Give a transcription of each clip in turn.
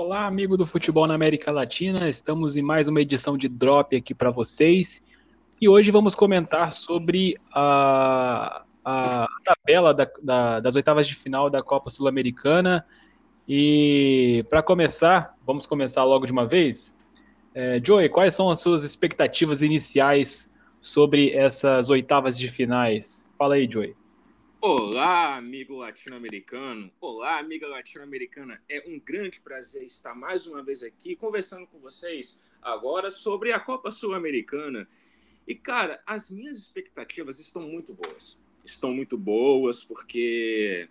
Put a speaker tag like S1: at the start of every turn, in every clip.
S1: Olá, amigo do futebol na América Latina. Estamos em mais uma edição de Drop aqui para vocês. E hoje vamos comentar sobre a, a tabela da, da, das oitavas de final da Copa Sul-Americana. E para começar, vamos começar logo de uma vez. É, Joey, quais são as suas expectativas iniciais sobre essas oitavas de finais? Fala aí, Joey.
S2: Olá, amigo latino-americano. Olá, amiga latino-americana. É um grande prazer estar mais uma vez aqui conversando com vocês agora sobre a Copa Sul-Americana. E, cara, as minhas expectativas estão muito boas. Estão muito boas porque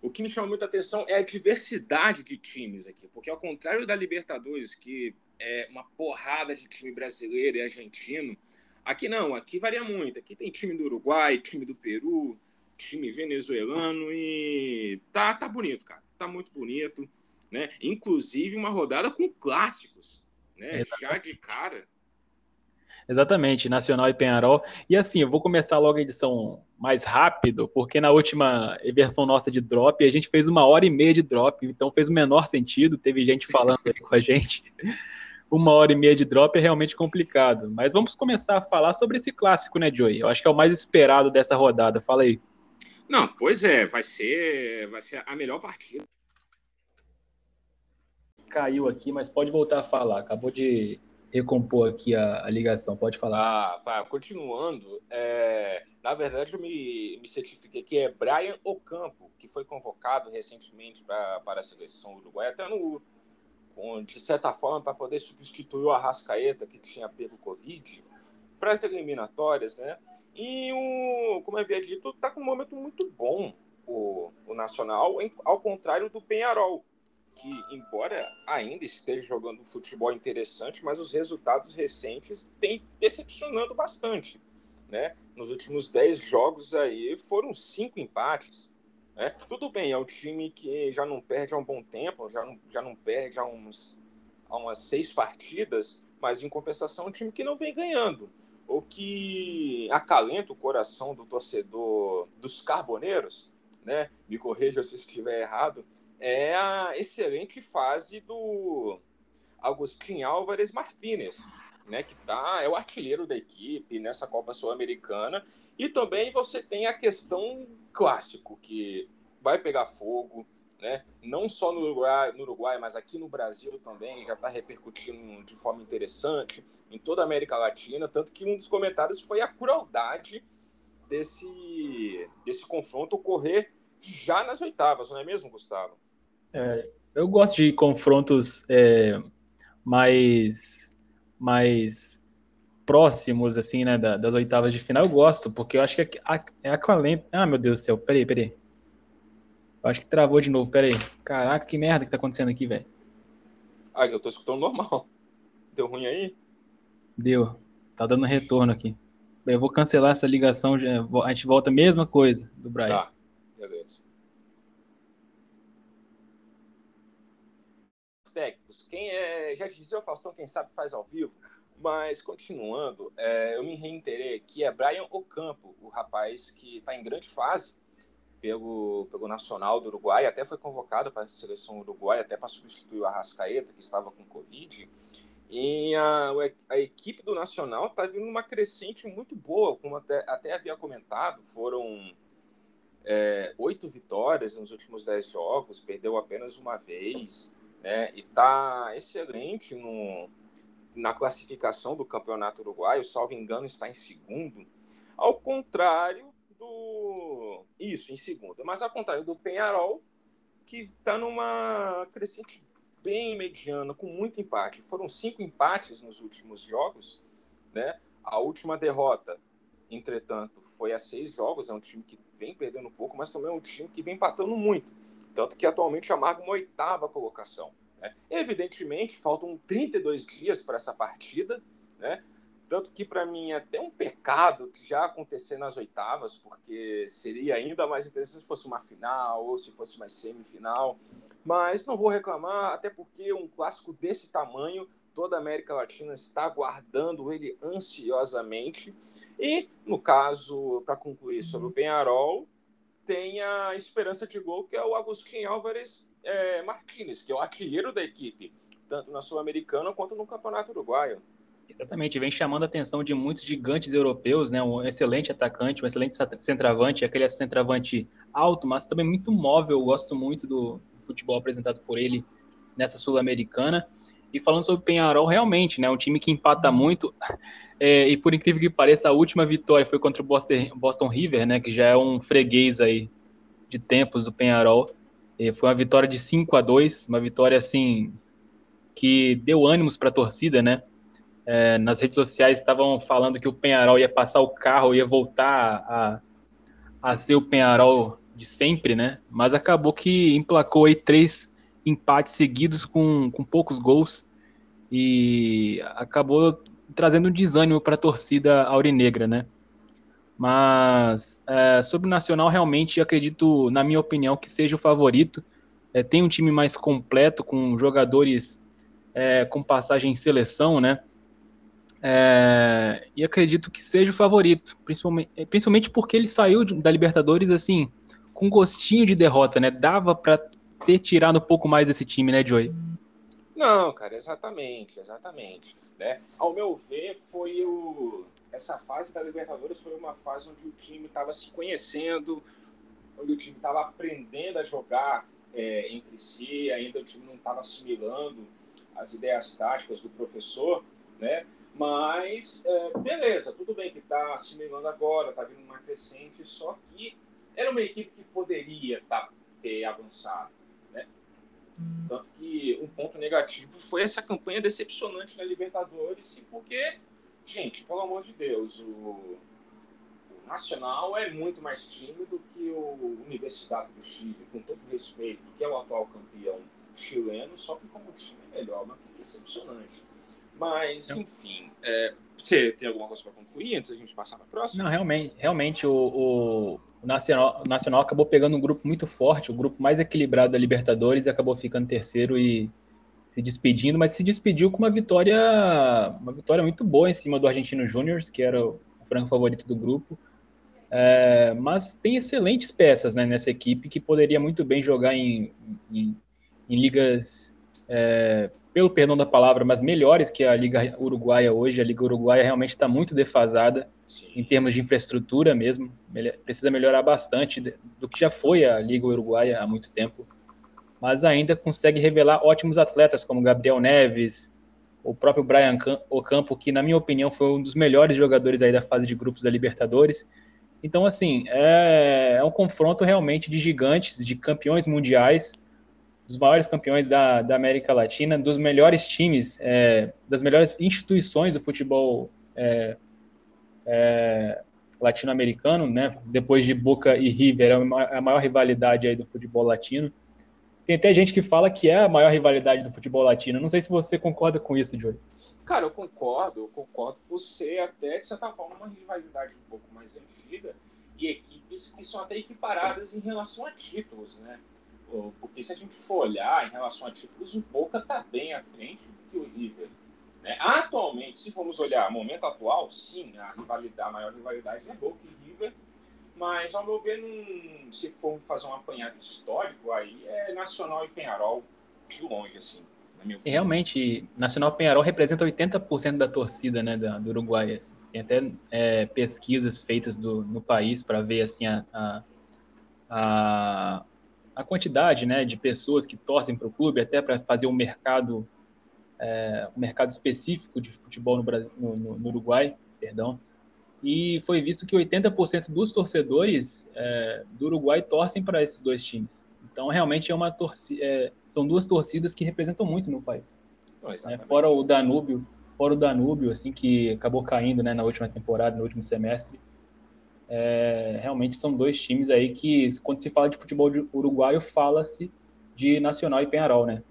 S2: o que me chama muita atenção é a diversidade de times aqui. Porque, ao contrário da Libertadores, que é uma porrada de time brasileiro e argentino, aqui não, aqui varia muito. Aqui tem time do Uruguai, time do Peru time venezuelano e tá, tá bonito, cara. Tá muito bonito, né? Inclusive uma rodada com clássicos, né? Já de cara.
S1: Exatamente, Nacional e Penharol. E assim, eu vou começar logo a edição mais rápido, porque na última versão nossa de drop, a gente fez uma hora e meia de drop, então fez o menor sentido, teve gente falando aí com a gente. Uma hora e meia de drop é realmente complicado. Mas vamos começar a falar sobre esse clássico, né, Joey? Eu acho que é o mais esperado dessa rodada. Fala aí.
S2: Não, pois é, vai ser, vai ser a melhor partida.
S1: Caiu aqui, mas pode voltar a falar. Acabou de recompor aqui a, a ligação, pode falar.
S2: Ah, vai, continuando, é, na verdade eu me, me certifiquei que é Brian Ocampo, que foi convocado recentemente pra, para a seleção uruguaia, até no, de certa forma, para poder substituir o Arrascaeta, que tinha pego Covid para as eliminatórias, né? E o, como havia dito, está com um momento muito bom o, o Nacional, ao contrário do Penharol, que embora ainda esteja jogando um futebol interessante, mas os resultados recentes têm decepcionando bastante, né? Nos últimos 10 jogos aí foram cinco empates, né? Tudo bem, é um time que já não perde há um bom tempo, já não, já não perde há, uns, há umas seis partidas, mas em compensação é um time que não vem ganhando o que acalenta o coração do torcedor dos carboneiros, né? Me corrija se estiver errado, é a excelente fase do Agostinho Álvares Martínez, né, que tá, é o artilheiro da equipe nessa Copa Sul-Americana. E também você tem a questão clássico, que vai pegar fogo, né? não só no Uruguai, no Uruguai, mas aqui no Brasil também já está repercutindo de forma interessante em toda a América Latina, tanto que um dos comentários foi a crueldade desse, desse confronto ocorrer já nas oitavas, não é mesmo, Gustavo?
S1: É, eu gosto de confrontos é, mais, mais próximos, assim, né, das oitavas de final. Eu gosto, porque eu acho que é, é acalenta. Ah, meu Deus do céu, peraí, peraí. Eu acho que travou de novo, pera aí. Caraca, que merda que tá acontecendo aqui, velho.
S2: Ah, eu tô escutando normal. Deu ruim aí?
S1: Deu. Tá dando retorno aqui. Eu vou cancelar essa ligação, a gente volta a mesma coisa do Brian. Tá, beleza.
S2: Técnicos, quem é, já dizia o Faustão, quem sabe faz ao vivo, mas continuando, é, eu me reiterei que é Brian Ocampo, o rapaz que está em grande fase pelo, pelo Nacional do Uruguai, até foi convocado para a seleção uruguaia, até para substituir o Arrascaeta, que estava com Covid. E a, a equipe do Nacional está vindo uma crescente muito boa, como até, até havia comentado, foram é, oito vitórias nos últimos dez jogos, perdeu apenas uma vez, né? E está excelente no, na classificação do campeonato uruguaio, salvo engano, está em segundo. Ao contrário do. Isso, em segunda. Mas ao contrário do Penharol, que está numa crescente bem mediana, com muito empate. Foram cinco empates nos últimos jogos. Né? A última derrota, entretanto, foi a seis jogos. É um time que vem perdendo um pouco, mas também é um time que vem empatando muito. Tanto que atualmente amarga uma oitava colocação. Né? Evidentemente, faltam 32 dias para essa partida. Né? Tanto que, para mim, é até um pecado já acontecer nas oitavas, porque seria ainda mais interessante se fosse uma final ou se fosse uma semifinal. Mas não vou reclamar, até porque um clássico desse tamanho, toda a América Latina está aguardando ele ansiosamente. E, no caso, para concluir sobre o Penharol, tem a esperança de gol, que é o Agostinho Álvares é, Martinez, que é o artilheiro da equipe, tanto na Sul-Americana quanto no Campeonato Uruguaio.
S1: Exatamente, vem chamando a atenção de muitos gigantes europeus, né? Um excelente atacante, um excelente centroavante, aquele centroavante alto, mas também muito móvel. Eu gosto muito do futebol apresentado por ele nessa Sul-Americana. E falando sobre o Penharol, realmente, né, um time que empata muito. É, e por incrível que pareça, a última vitória foi contra o Boston, Boston River, né, que já é um freguês aí de tempos do Penharol. E foi uma vitória de 5 a 2 uma vitória assim que deu ânimos para a torcida, né? É, nas redes sociais estavam falando que o Penharol ia passar o carro, ia voltar a, a ser o Penharol de sempre, né? Mas acabou que emplacou aí três empates seguidos com, com poucos gols e acabou trazendo um desânimo para a torcida aurinegra, né? Mas é, sobre o Nacional, realmente acredito, na minha opinião, que seja o favorito. É, tem um time mais completo, com jogadores é, com passagem em seleção, né? É, e acredito que seja o favorito, principalmente, principalmente porque ele saiu da Libertadores assim, com gostinho de derrota, né? Dava para ter tirado um pouco mais desse time, né, Joey?
S2: Não, cara, exatamente, exatamente. Né? Ao meu ver, foi o. Essa fase da Libertadores foi uma fase onde o time estava se conhecendo, onde o time estava aprendendo a jogar é, entre si, ainda o time não estava assimilando as ideias táticas do professor, né? Mas, é, beleza, tudo bem que está assimilando agora, está vindo uma crescente, só que era uma equipe que poderia tá, ter avançado. Tanto que um ponto negativo foi essa campanha decepcionante na Libertadores, porque, gente, pelo amor de Deus, o, o Nacional é muito mais time do que o Universidade do Chile, com todo respeito, que é o atual campeão chileno, só que como time é melhor, mas foi decepcionante. Mas, enfim, é, você tem alguma coisa para concluir antes da gente passar para a próxima?
S1: Não, realmente, realmente o, o, o Nacional, o Nacional acabou pegando um grupo muito forte, o grupo mais equilibrado da Libertadores, e acabou ficando terceiro e se despedindo, mas se despediu com uma vitória, uma vitória muito boa em cima do Argentino Júnior, que era o franco favorito do grupo. É, mas tem excelentes peças né, nessa equipe que poderia muito bem jogar em, em, em ligas, é, pelo perdão da palavra, mas melhores que a Liga Uruguaia hoje. A Liga Uruguaia realmente está muito defasada. Sim. em termos de infraestrutura mesmo. Precisa melhorar bastante do que já foi a Liga Uruguaia há muito tempo. Mas ainda consegue revelar ótimos atletas, como Gabriel Neves, o próprio Brian Ocampo, que, na minha opinião, foi um dos melhores jogadores aí da fase de grupos da Libertadores. Então, assim, é, é um confronto realmente de gigantes, de campeões mundiais, dos maiores campeões da, da América Latina, dos melhores times, é, das melhores instituições do futebol é, é, latino-americano, né? Depois de Boca e River, é a maior rivalidade aí do futebol latino. Tem até gente que fala que é a maior rivalidade do futebol latino. Não sei se você concorda com isso, Joey.
S2: Cara, eu concordo, eu concordo por ser até, de certa forma, uma rivalidade um pouco mais antiga e equipes que são até equiparadas em relação a títulos, né? Porque se a gente for olhar em relação a títulos, o Boca está bem à frente do que o River. Né? Atualmente, se formos olhar momento atual, sim, a, rivalidade, a maior rivalidade é Boca e River, mas ao meu ver, se formos fazer um apanhado histórico, aí é Nacional e Penharol de longe, assim.
S1: Realmente, Nacional Penharol representa 80% da torcida né, do, do Uruguai. Assim. Tem até é, pesquisas feitas do, no país para ver assim, a, a, a, a quantidade né, de pessoas que torcem para o clube, até para fazer um mercado é, um mercado específico de futebol no, Brasil, no, no, Uruguai, perdão, e foi visto que 80% dos torcedores é, do Uruguai torcem para esses dois times. Então, realmente é uma torcida, é, são duas torcidas que representam muito no país. É, fora o Danúbio, fora o Danúbio, assim que acabou caindo, né, na última temporada, no último semestre. É, realmente são dois times aí que, quando se fala de futebol de uruguaio, fala-se de Nacional e Penharol, né?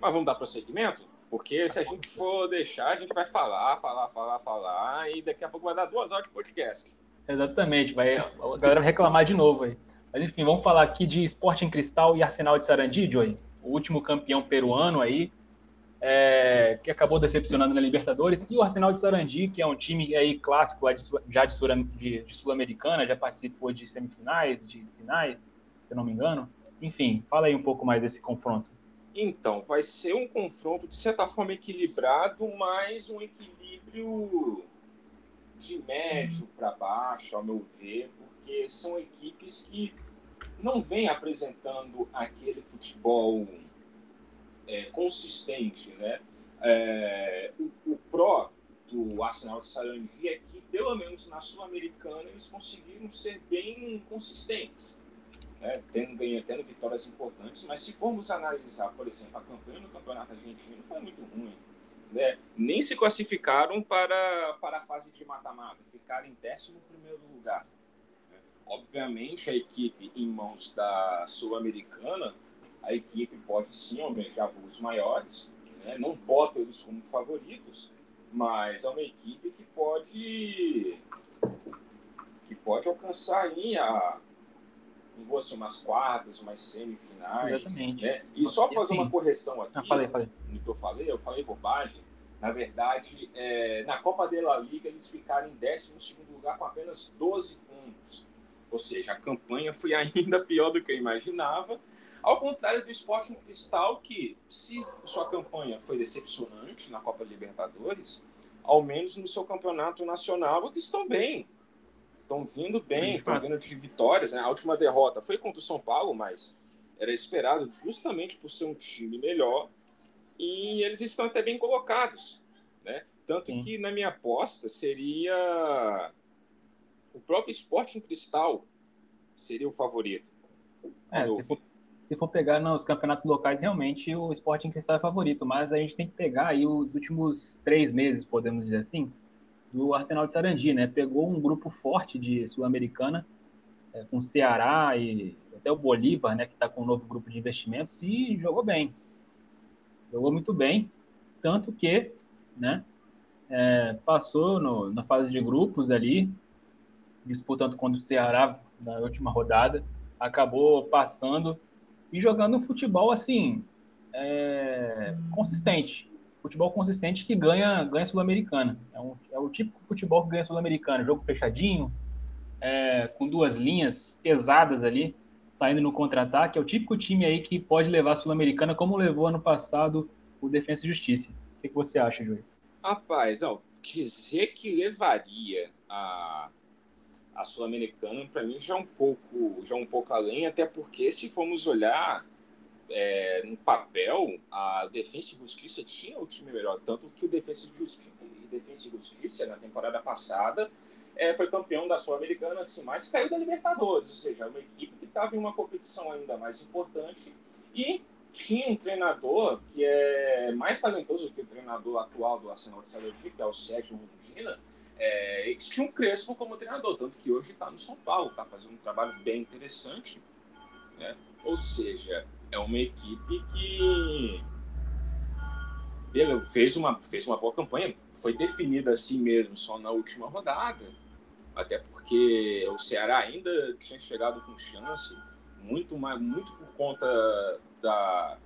S2: Mas vamos dar prosseguimento? Porque se a gente for deixar, a gente vai falar, falar, falar, falar, e daqui a pouco vai dar duas horas de podcast.
S1: Exatamente, vai, a galera vai reclamar de novo aí. Mas enfim, vamos falar aqui de Sporting Cristal e Arsenal de Sarandi, Joey. O último campeão peruano aí, é, que acabou decepcionando na Libertadores, e o Arsenal de Sarandi, que é um time aí clássico já de, de, de Sul-Americana, já participou de semifinais, de finais, se não me engano. Enfim, fala aí um pouco mais desse confronto.
S2: Então, vai ser um confronto de certa forma equilibrado, mas um equilíbrio de médio para baixo, ao meu ver, porque são equipes que não vêm apresentando aquele futebol é, consistente, né? É, o, o pró do Arsenal de Sarandi é que, pelo menos na Sul-Americana, eles conseguiram ser bem consistentes, né? tendo, tendo vitórias importantes. Mas se formos analisar, por exemplo, a campanha no Campeonato Argentino, foi muito ruim. Né? Nem se classificaram para, para a fase de mata-mata, ficaram em 11 lugar. Né? Obviamente, a equipe em mãos da Sul-Americana, a equipe pode sim almejar voos maiores, né? não boto eles como favoritos, mas é uma equipe que pode que pode alcançar aí a não assim, umas quartas, umas semifinais. Exatamente. Né? E só fazer assim, uma correção aqui ah, falei, falei. no que eu falei, eu falei bobagem. Na verdade, é, na Copa de La Liga eles ficaram em 12 lugar com apenas 12 pontos. Ou seja, a campanha foi ainda pior do que eu imaginava. Ao contrário do Sporting Cristal, que se sua campanha foi decepcionante na Copa Libertadores, ao menos no seu campeonato nacional eles estão bem. Estão vindo bem, estão vindo de vitórias. Né? A última derrota foi contra o São Paulo, mas era esperado justamente por ser um time melhor. E eles estão até bem colocados. Né? Tanto Sim. que na minha aposta seria o próprio Sporting Cristal seria o favorito.
S1: É, se for, se for pegar nos campeonatos locais, realmente o Sporting Cristal é favorito, mas a gente tem que pegar aí os últimos três meses, podemos dizer assim, do Arsenal de Sarandi, né? Pegou um grupo forte de Sul-Americana, é, com Ceará e até o Bolívar, né, que está com um novo grupo de investimentos, e jogou bem. Jogou muito bem, tanto que, né, é, passou no, na fase de grupos ali, disputando contra o Ceará na última rodada, acabou passando e jogando um futebol assim é, consistente. Futebol consistente que ganha, ganha Sul-Americana. É, um, é o típico futebol que ganha Sul-Americana. Jogo fechadinho, é, com duas linhas pesadas ali, saindo no contra-ataque. É o típico time aí que pode levar a Sul-Americana, como levou ano passado o Defensa e Justiça. O que, que você acha, Júlio?
S2: Rapaz, não, dizer que levaria a a sul-americana para mim já é um pouco já é um pouco além até porque se formos olhar é, no papel a Defensa e Justiça tinha o time melhor tanto que o Defensa e Justiça, e Justiça na temporada passada é, foi campeão da sul-americana assim mas caiu da Libertadores ou seja é uma equipe que estava em uma competição ainda mais importante e tinha um treinador que é mais talentoso que o treinador atual do Arsenal de Saladí, que é o Sérgio Rondina, é, um Crespo como treinador, tanto que hoje está no São Paulo, está fazendo um trabalho bem interessante. Né? Ou seja, é uma equipe que fez uma, fez uma boa campanha, foi definida assim mesmo só na última rodada, até porque o Ceará ainda tinha chegado com chance, muito, mais, muito por conta da,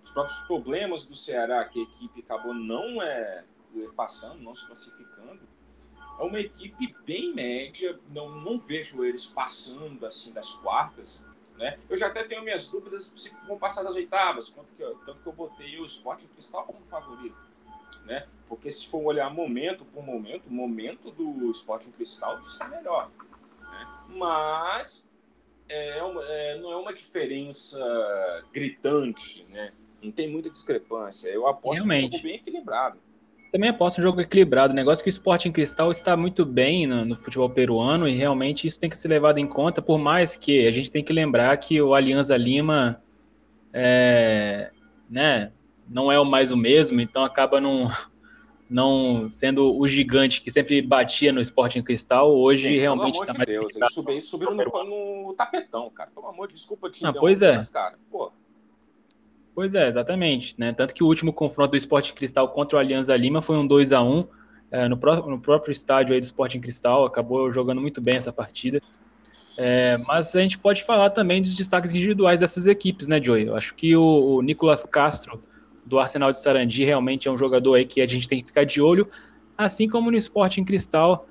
S2: dos próprios problemas do Ceará, que a equipe acabou não é, passando, não se classificando é uma equipe bem média, não, não vejo eles passando assim das quartas. Né? Eu já até tenho minhas dúvidas se vão passar das oitavas, quanto que eu, tanto que eu botei o Sport Cristal como favorito. Né? Porque se for olhar momento por momento, o momento do Sporting Cristal está melhor. Né? Mas é, é, não é uma diferença gritante, né? Não tem muita discrepância. Eu aposto Realmente. um jogo bem equilibrado.
S1: Também aposto um jogo equilibrado. O negócio é que o Sporting Cristal está muito bem no, no, futebol peruano e realmente isso tem que ser levado em conta, por mais que a gente tem que lembrar que o Alianza Lima é, né, não é o mais o mesmo, então acaba não, não sendo o gigante que sempre batia no Sporting Cristal, hoje gente, realmente está
S2: mais... Deus, eles subiram, no, no, tapetão, cara. Pelo amor de desculpa te
S1: ah, pois é. cara. Pô. Pois é, exatamente. Né? Tanto que o último confronto do Esporte Cristal contra o Alianza Lima foi um 2 a 1 é, no, pró no, próprio estádio aí do Sporting Cristal, acabou jogando muito bem essa partida. É, mas a gente pode falar também dos destaques individuais dessas equipes, né, Joey? Eu acho que o, o Nicolas Castro, do Arsenal de Sarandi, realmente é um jogador aí que a gente tem que ficar de olho, assim como no Sporting Cristal,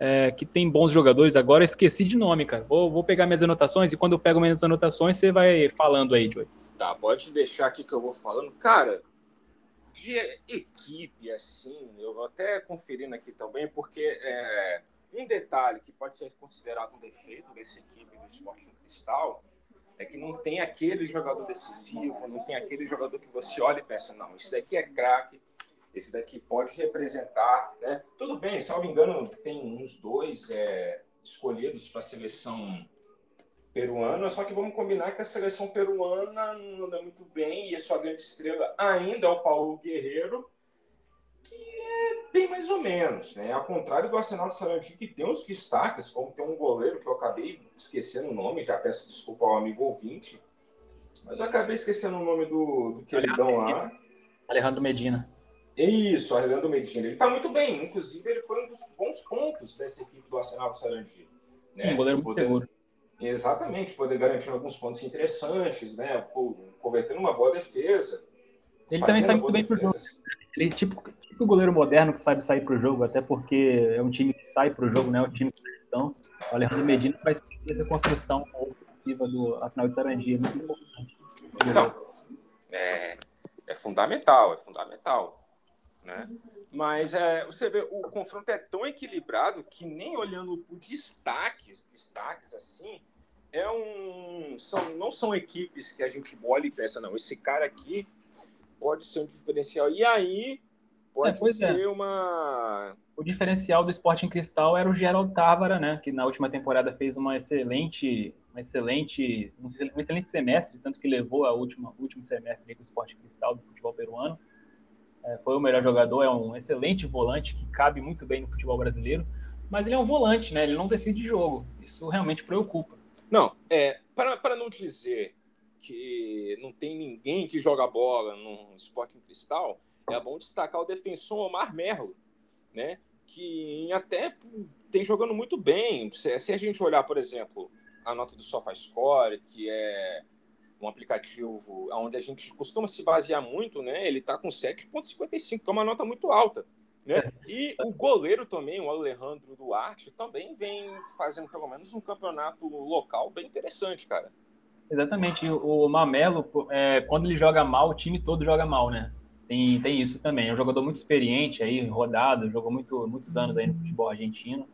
S1: é, que tem bons jogadores. Agora esqueci de nome, cara. Vou, vou pegar minhas anotações e quando eu pego minhas anotações, você vai falando aí, Joey.
S2: Tá, pode deixar aqui que eu vou falando. Cara, de equipe, assim, eu vou até conferindo aqui também, porque é, um detalhe que pode ser considerado um defeito dessa equipe do Sporting Cristal é que não tem aquele jogador decisivo, não tem aquele jogador que você olha e pensa, não, esse daqui é craque, esse daqui pode representar, né? Tudo bem, me engano, tem uns dois é, escolhidos para a seleção peruana, só que vamos combinar que a seleção peruana não anda muito bem e a sua grande estrela ainda é o Paulo Guerreiro, que é bem mais ou menos, né? Ao contrário do Arsenal de Sarandi, que tem uns destaques, como tem um goleiro que eu acabei esquecendo o nome, já peço desculpa ao amigo ouvinte, mas eu acabei esquecendo o nome do, do queridão lá.
S1: Alejandro Medina.
S2: Isso, Arlindo Medina. Ele está muito bem. Inclusive, ele foi um dos bons pontos dessa equipe do Arsenal do Sarandi.
S1: Né? Sim, goleiro muito poder... seguro.
S2: Exatamente, poder garantir alguns pontos interessantes, né? Convertendo uma boa defesa.
S1: Ele também sai muito bem pro jogo. Ele é tipo, tipo goleiro moderno que sabe sair pro jogo, até porque é um time que sai pro jogo, né? O time que então, o Alejandro Medina faz essa construção ofensiva do Arsenal de Sarandi. É muito importante.
S2: Não, é, é fundamental, é fundamental né? Mas é, você vê, o confronto é tão equilibrado que nem olhando por destaques, destaques assim, é um, são, não são equipes que a gente olha e pensa, não, esse cara aqui pode ser um diferencial. E aí pode é, é. ser é. uma.
S1: O diferencial do Sporting Cristal era o Gerald Távara, né? Que na última temporada fez uma excelente, uma excelente, um excelente semestre, tanto que levou a última, último semestre com o Sporting Cristal do futebol peruano foi o melhor jogador, é um excelente volante que cabe muito bem no futebol brasileiro, mas ele é um volante, né? Ele não decide jogo. Isso realmente preocupa.
S2: Não, é, para, para não dizer que não tem ninguém que joga bola no esporte em cristal, é bom destacar o defensor Omar Merlo, né? Que até tem jogando muito bem. Se, se a gente olhar, por exemplo, a nota do SofaScore, que é um aplicativo onde a gente costuma se basear muito, né? Ele está com 7,55, que é uma nota muito alta. Né? É. E o goleiro também, o Alejandro Duarte, também vem fazendo pelo menos um campeonato local bem interessante, cara.
S1: Exatamente. O Mamelo, é, quando ele joga mal, o time todo joga mal, né? Tem, tem isso também. É um jogador muito experiente aí, rodado, jogou muito, muitos anos aí no futebol argentino.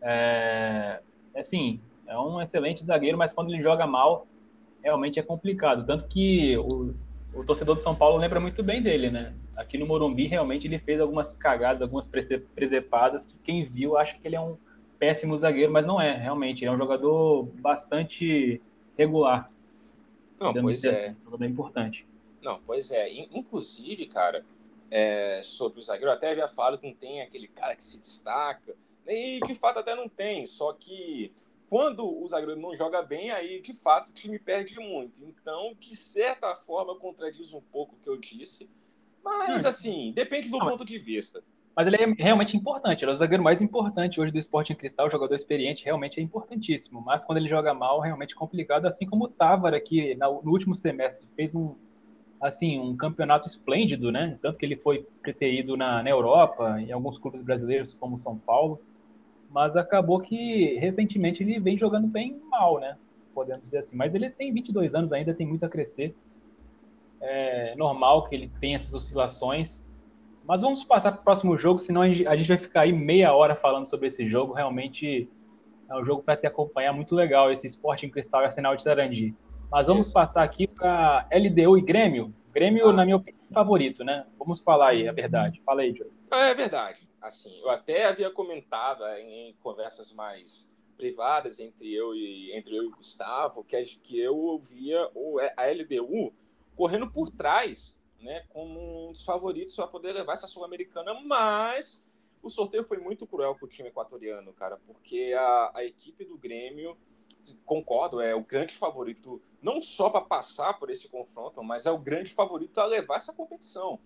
S1: É, assim, é um excelente zagueiro, mas quando ele joga mal, realmente é complicado. Tanto que o, o torcedor do São Paulo lembra muito bem dele, né? Aqui no Morumbi, realmente, ele fez algumas cagadas, algumas presepadas, que quem viu acha que ele é um péssimo zagueiro, mas não é, realmente. Ele é um jogador bastante regular.
S2: Não, pois é. Assim,
S1: um jogador importante.
S2: Não, pois é. Inclusive, cara, é, sobre o zagueiro, até havia falado que não tem aquele cara que se destaca. E de fato até não tem, só que quando o zagueiro não joga bem, aí de fato o time perde muito. Então, de certa forma, contradiz um pouco o que eu disse. Mas, Sim. assim, depende do não, ponto de vista.
S1: Mas ele é realmente importante. Ele é o zagueiro mais importante hoje do esporte em cristal. O jogador experiente realmente é importantíssimo. Mas quando ele joga mal, realmente é complicado. Assim como o Távara, que no último semestre fez um, assim, um campeonato esplêndido, né? Tanto que ele foi preterido na, na Europa, em alguns clubes brasileiros, como São Paulo mas acabou que recentemente ele vem jogando bem mal, né? Podemos dizer assim. Mas ele tem 22 anos ainda, tem muito a crescer. É normal que ele tenha essas oscilações. Mas vamos passar para o próximo jogo, senão a gente vai ficar aí meia hora falando sobre esse jogo. Realmente é um jogo para se acompanhar muito legal, esse esporte em cristal e Arsenal de Sarandi. Mas vamos Isso. passar aqui para LDU e Grêmio. Grêmio, ah. na minha opinião, é favorito, né? Vamos falar aí a verdade. Fala aí, Diogo.
S2: É verdade. Assim, eu até havia comentado em conversas mais privadas entre eu e entre eu e o Gustavo que, que eu ouvia o, a LDU correndo por trás, né, como um dos favoritos para poder levar essa sul-americana, mas o sorteio foi muito cruel para o time equatoriano, cara, porque a, a equipe do Grêmio concordo, é o grande favorito não só para passar por esse confronto, mas é o grande favorito a levar essa competição,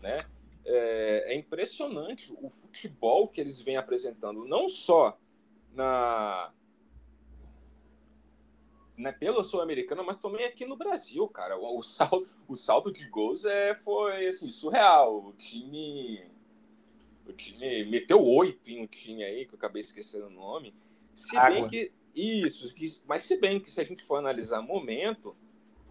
S2: né? É, é impressionante o futebol que eles vêm apresentando, não só na né, pela Sul-Americana, mas também aqui no Brasil, cara. O, o, salto, o salto de gols é, foi assim, surreal. O time, O time meteu oito em um time aí, que eu acabei esquecendo o nome. Se Água. bem que. Isso, que, mas se bem que se a gente for analisar momento,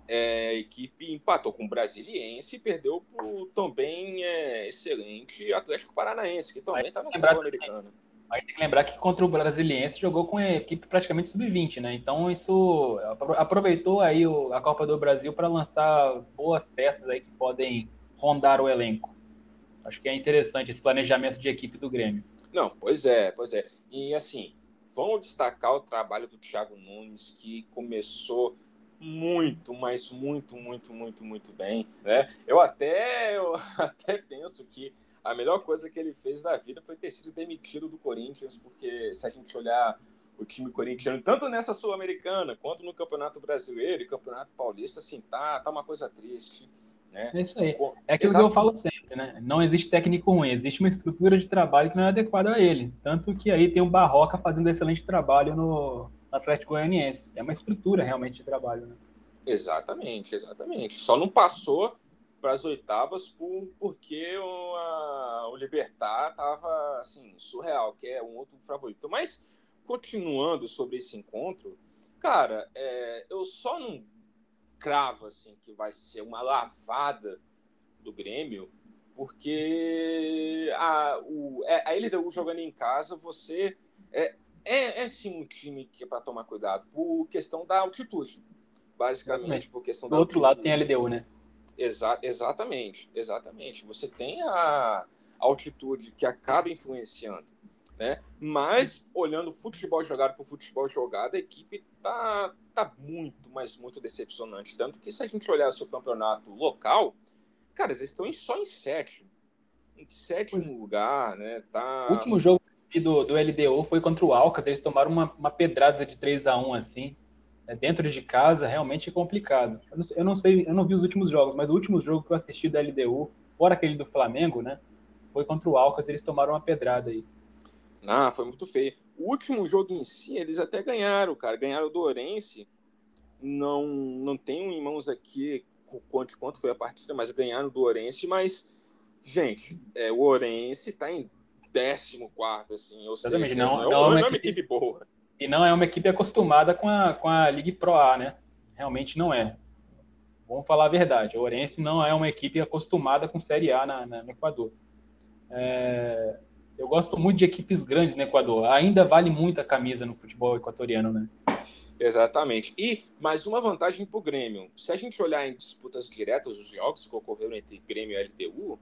S2: é, a equipe empatou com o Brasiliense e perdeu para o também é, excelente Atlético Paranaense, que também está na Sul-Americana.
S1: Mas tem que lembrar que contra o Brasiliense jogou com a equipe praticamente sub-20, né? Então isso aproveitou aí a Copa do Brasil para lançar boas peças aí que podem rondar o elenco. Acho que é interessante esse planejamento de equipe do Grêmio.
S2: Não, pois é, pois é. E assim, vamos destacar o trabalho do Thiago Nunes, que começou muito, mas muito, muito, muito, muito bem. Né? Eu até eu até penso que a melhor coisa que ele fez da vida foi ter sido demitido do Corinthians, porque se a gente olhar o time corintiano, tanto nessa Sul-Americana quanto no Campeonato Brasileiro e Campeonato Paulista, assim, tá, tá uma coisa triste. Né?
S1: É isso aí. É aquilo Exato. que eu falo sempre, né? Não existe técnico ruim, existe uma estrutura de trabalho que não é adequada a ele. Tanto que aí tem o Barroca fazendo excelente trabalho no Atlético Goianiense. É uma estrutura realmente de trabalho, né?
S2: Exatamente, exatamente. Só não passou para as oitavas por, porque o, a, o Libertar estava assim, surreal, que é um outro favorito. Mas, continuando sobre esse encontro, cara, é, eu só não cravo assim, que vai ser uma lavada do Grêmio, porque a, o, é, a LDU jogando em casa, você. É, é, é sim um time que é para tomar cuidado, por questão da altitude. Basicamente, por questão
S1: da. Do outro altitude. lado tem a LDU, né?
S2: Exa exatamente, exatamente. Você tem a altitude que acaba influenciando, né? Mas olhando futebol jogado por futebol jogado, a equipe tá, tá muito, mas muito decepcionante. Tanto que se a gente olhar o seu campeonato local, cara, eles estão em, só em sétimo. Em sétimo lugar, né? Tá...
S1: O último jogo do, do LDO foi contra o Alcas, eles tomaram uma, uma pedrada de 3 a 1 assim. É, dentro de casa realmente é complicado. Eu não, sei, eu não vi os últimos jogos, mas o último jogo que eu assisti da LDU, fora aquele do Flamengo, né? Foi contra o Alcas, eles tomaram uma pedrada aí.
S2: Ah, foi muito feio. O último jogo em si, eles até ganharam, cara. Ganharam do Orense. Não, não tenho em mãos aqui quanto, quanto foi a partida, mas ganharam do Orense. Mas, gente, é, o Orense tá em 14, assim. Ou seja, não, não, não, é uma, é uma equipe, equipe boa.
S1: E não é uma equipe acostumada com a, com a Ligue Pro A, né? Realmente não é. Vamos falar a verdade. O Orense não é uma equipe acostumada com Série A na, na no Equador. É, eu gosto muito de equipes grandes no Equador. Ainda vale muito a camisa no futebol equatoriano, né?
S2: Exatamente. E mais uma vantagem para o Grêmio. Se a gente olhar em disputas diretas, os jogos que ocorreram entre Grêmio e LDU,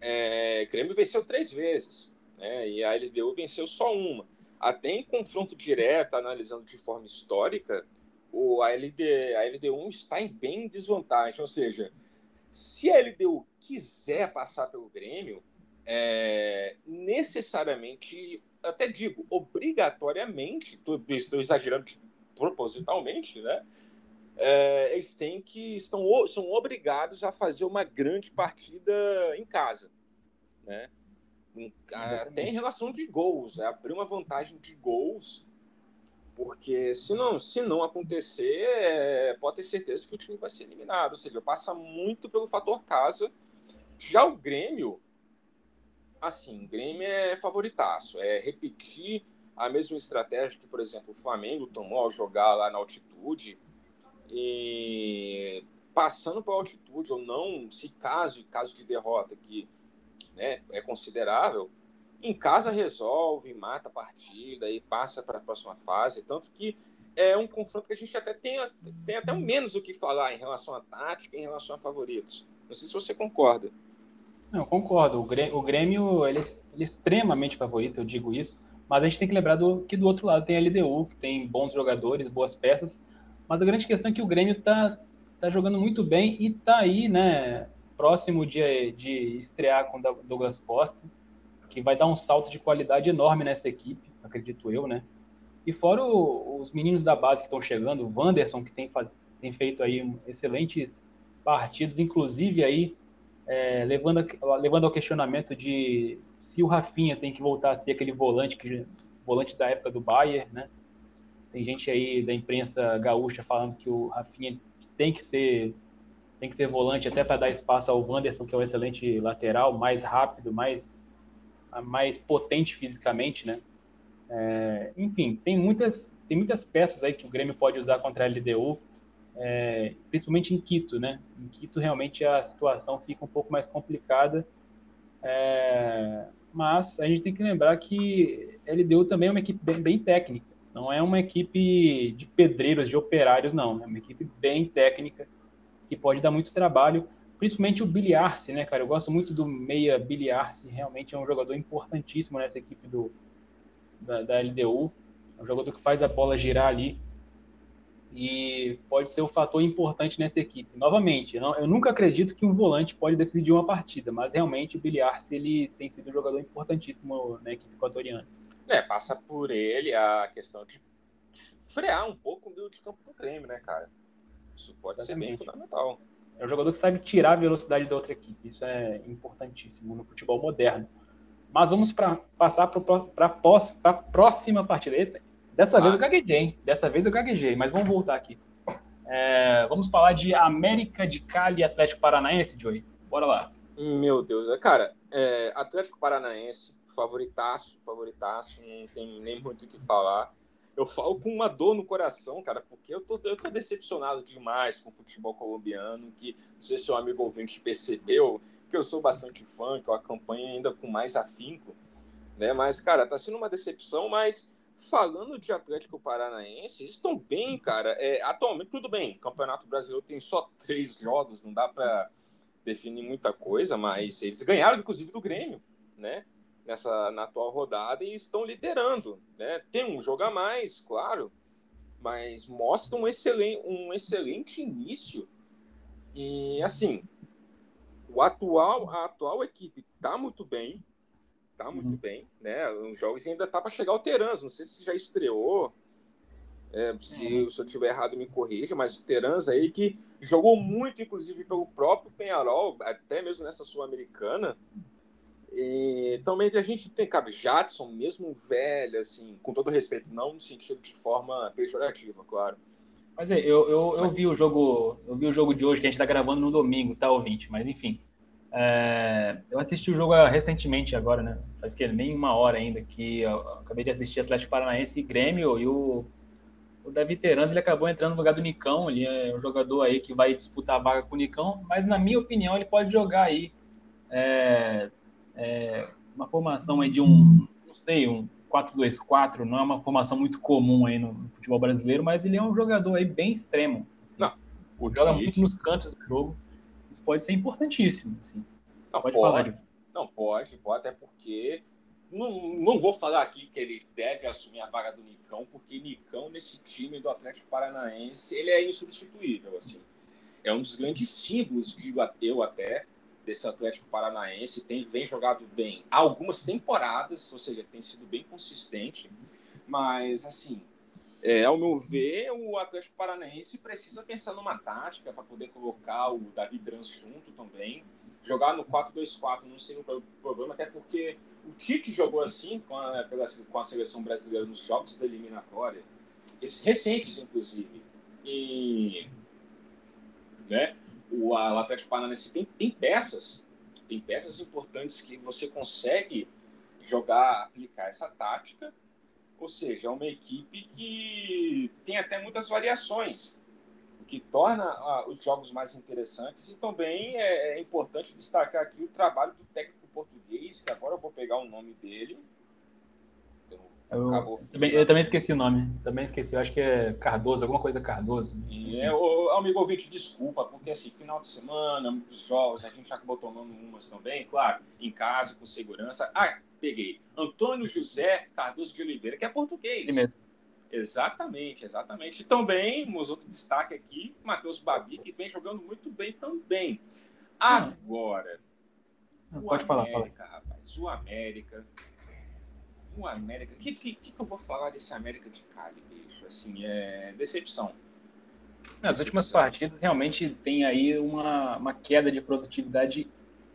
S2: é, Grêmio venceu três vezes, né? E a LDU venceu só uma até em confronto direto, analisando de forma histórica, o, a, LD, a LDU está em bem desvantagem. Ou seja, se a LDU quiser passar pelo Grêmio, é, necessariamente, até digo, obrigatoriamente, estou exagerando propositalmente, né? É, eles têm que estão são obrigados a fazer uma grande partida em casa, né? até em relação de gols, é abrir uma vantagem de gols, porque se não, se não acontecer, é, pode ter certeza que o time vai ser eliminado. Ou seja, passa muito pelo fator casa. Já o Grêmio, assim, Grêmio é favoritaço, é repetir a mesma estratégia que, por exemplo, o Flamengo tomou ao jogar lá na altitude e passando para altitude ou não, se caso, caso de derrota que né, é considerável, em casa resolve, mata a partida e passa para a próxima fase. Tanto que é um confronto que a gente até tem, tem até menos o que falar em relação à tática, em relação a favoritos. Não sei se você concorda.
S1: Não, concordo. O Grêmio, o ele é, ele é, extremamente favorito, eu digo isso. Mas a gente tem que lembrar do, que do outro lado tem a LDU, que tem bons jogadores, boas peças. Mas a grande questão é que o Grêmio está tá jogando muito bem e está aí, né? próximo de, de estrear com Douglas Costa, que vai dar um salto de qualidade enorme nessa equipe, acredito eu, né? E fora o, os meninos da base que estão chegando, o Wanderson, que tem, faz, tem feito aí excelentes partidas, inclusive aí é, levando, levando ao questionamento de se o Rafinha tem que voltar a ser aquele volante, que, volante da época do Bayern, né? Tem gente aí da imprensa gaúcha falando que o Rafinha tem que ser tem que ser volante até para dar espaço ao Wanderson, que é um excelente lateral, mais rápido, mais mais potente fisicamente, né? É, enfim, tem muitas, tem muitas peças aí que o Grêmio pode usar contra a LDU, é, principalmente em Quito, né? Em Quito realmente a situação fica um pouco mais complicada, é, mas a gente tem que lembrar que a LDU também é uma equipe bem, bem, técnica, não é uma equipe de pedreiros, de operários, não, é uma equipe bem técnica que pode dar muito trabalho, principalmente o Biliarce, né, cara? Eu gosto muito do meia Biliarce, realmente é um jogador importantíssimo nessa equipe do, da, da LDU. É um jogador que faz a bola girar ali e pode ser um fator importante nessa equipe. Novamente, eu, não, eu, nunca acredito que um volante pode decidir uma partida, mas realmente o Billy Arce, ele tem sido um jogador importantíssimo na equipe equatoriana.
S2: É, passa por ele a questão de frear um pouco o meio de campo do Grêmio, né, cara? Isso pode Exatamente. ser bem fundamental.
S1: É um jogador que sabe tirar a velocidade da outra equipe. Isso é importantíssimo no futebol moderno. Mas vamos pra, passar para a próxima partida. Eita, dessa ah. vez eu gaguejei, hein? Dessa vez eu gaguejei, mas vamos voltar aqui. É, vamos falar de América de Cali e Atlético Paranaense, Joey. Bora lá.
S2: Meu Deus, é, cara, é, Atlético Paranaense, favoritaço, favoritaço, não tem nem muito o que falar. Eu falo com uma dor no coração, cara, porque eu tô, eu tô decepcionado demais com o futebol colombiano, que não sei se o amigo ouvinte percebeu, que eu sou bastante fã, que eu acompanho ainda com mais afinco, né? Mas, cara, tá sendo uma decepção, mas falando de Atlético Paranaense, eles estão bem, cara. É, atualmente, tudo bem, Campeonato Brasileiro tem só três jogos, não dá para definir muita coisa, mas eles ganharam, inclusive, do Grêmio, né? Nessa, na atual rodada e estão liderando, né? Tem um jogo a mais, claro, mas mostra um excelente, um excelente início. E, assim, o atual, a atual equipe está muito bem, está muito uhum. bem, né? Os jogos ainda tá para chegar o Terans, não sei se já estreou. É, se, uhum. se eu tiver errado, me corrija, mas o Terans aí que jogou muito, inclusive, pelo próprio Penharol, até mesmo nessa Sul-Americana. E também a gente tem, cara, Jadson, mesmo velho, assim, com todo respeito, não no sentido de forma pejorativa, claro.
S1: Mas é, eu, eu, eu vi o jogo, eu vi o jogo de hoje que a gente está gravando no domingo, tá, ouvinte? Mas enfim. É, eu assisti o jogo recentemente agora, né? Faz que nem uma hora ainda que eu acabei de assistir Atlético Paranaense e Grêmio e o, o Davi Teranz, ele acabou entrando no lugar do Nicão, ele é um jogador aí que vai disputar a vaga com o Nicão, mas na minha opinião ele pode jogar aí é, é, uma formação aí de um, não sei, um 4-2-4 não é uma formação muito comum aí no futebol brasileiro, mas ele é um jogador aí bem extremo. Assim. Não, o joga Tite... muito nos cantos do jogo. Isso pode ser importantíssimo. Assim.
S2: Não, pode, pode falar, Não, pode, pode, até porque não, não vou falar aqui que ele deve assumir a vaga do Nicão, porque Nicão, nesse time do Atlético Paranaense, ele é insubstituível. Assim. É um dos grandes símbolos, digo eu até, desse Atlético Paranaense, tem, vem jogado bem algumas temporadas, ou seja, tem sido bem consistente, mas assim, é, ao meu ver, o Atlético Paranaense precisa pensar numa tática para poder colocar o Davi Trans junto também. Jogar no 4-2-4 não seria um problema, até porque o Tite jogou assim com a, com a seleção brasileira nos jogos da eliminatória, recentes, inclusive. E né, o Atlético Paranaense tem, tem peças, tem peças importantes que você consegue jogar, aplicar essa tática. Ou seja, é uma equipe que tem até muitas variações, o que torna ah, os jogos mais interessantes. E também é, é importante destacar aqui o trabalho do técnico português, que agora eu vou pegar o nome dele,
S1: eu, também, eu também esqueci o nome. Também esqueci. Eu acho que é Cardoso, alguma coisa Cardoso.
S2: E é, o, amigo ouvinte, desculpa, porque assim, final de semana, muitos jogos, a gente acabou tomando umas também, claro, em casa, com segurança. Ah, peguei. Antônio José Cardoso de Oliveira, que é português. Ele mesmo. Exatamente, exatamente. E também, um outro destaque aqui, Matheus Babi, que vem jogando muito bem também. Agora,
S1: Não, pode
S2: América,
S1: falar, fala.
S2: rapaz, o América o América. O que, que, que, eu vou falar desse América de Cali, bicho? Assim, é decepção.
S1: Nas últimas partidas, realmente tem aí uma, uma queda de produtividade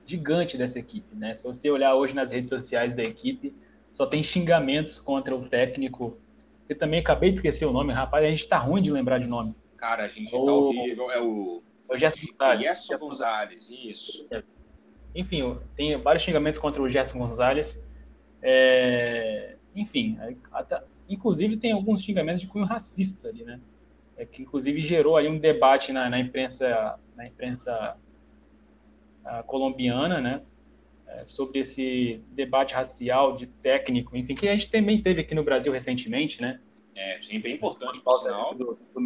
S1: gigante dessa equipe, né? Se você olhar hoje nas redes sociais da equipe, só tem xingamentos contra o técnico. Eu também acabei de esquecer o nome, rapaz, a gente tá ruim de lembrar de nome.
S2: Cara, a gente o... tá horrível. É o.
S1: É o Gerson Gonzalez.
S2: Gerson Gonzalez, isso.
S1: Enfim, tem vários xingamentos contra o Gerson Gonzalez. É, enfim, até, inclusive tem alguns xingamentos de cunho racista ali, né? É, que inclusive gerou aí um debate na, na imprensa, na imprensa colombiana, né? É, sobre esse debate racial de técnico, enfim, que a gente também teve aqui no Brasil recentemente, né?
S2: É, sim, bem importante, por sinal.
S1: Do, do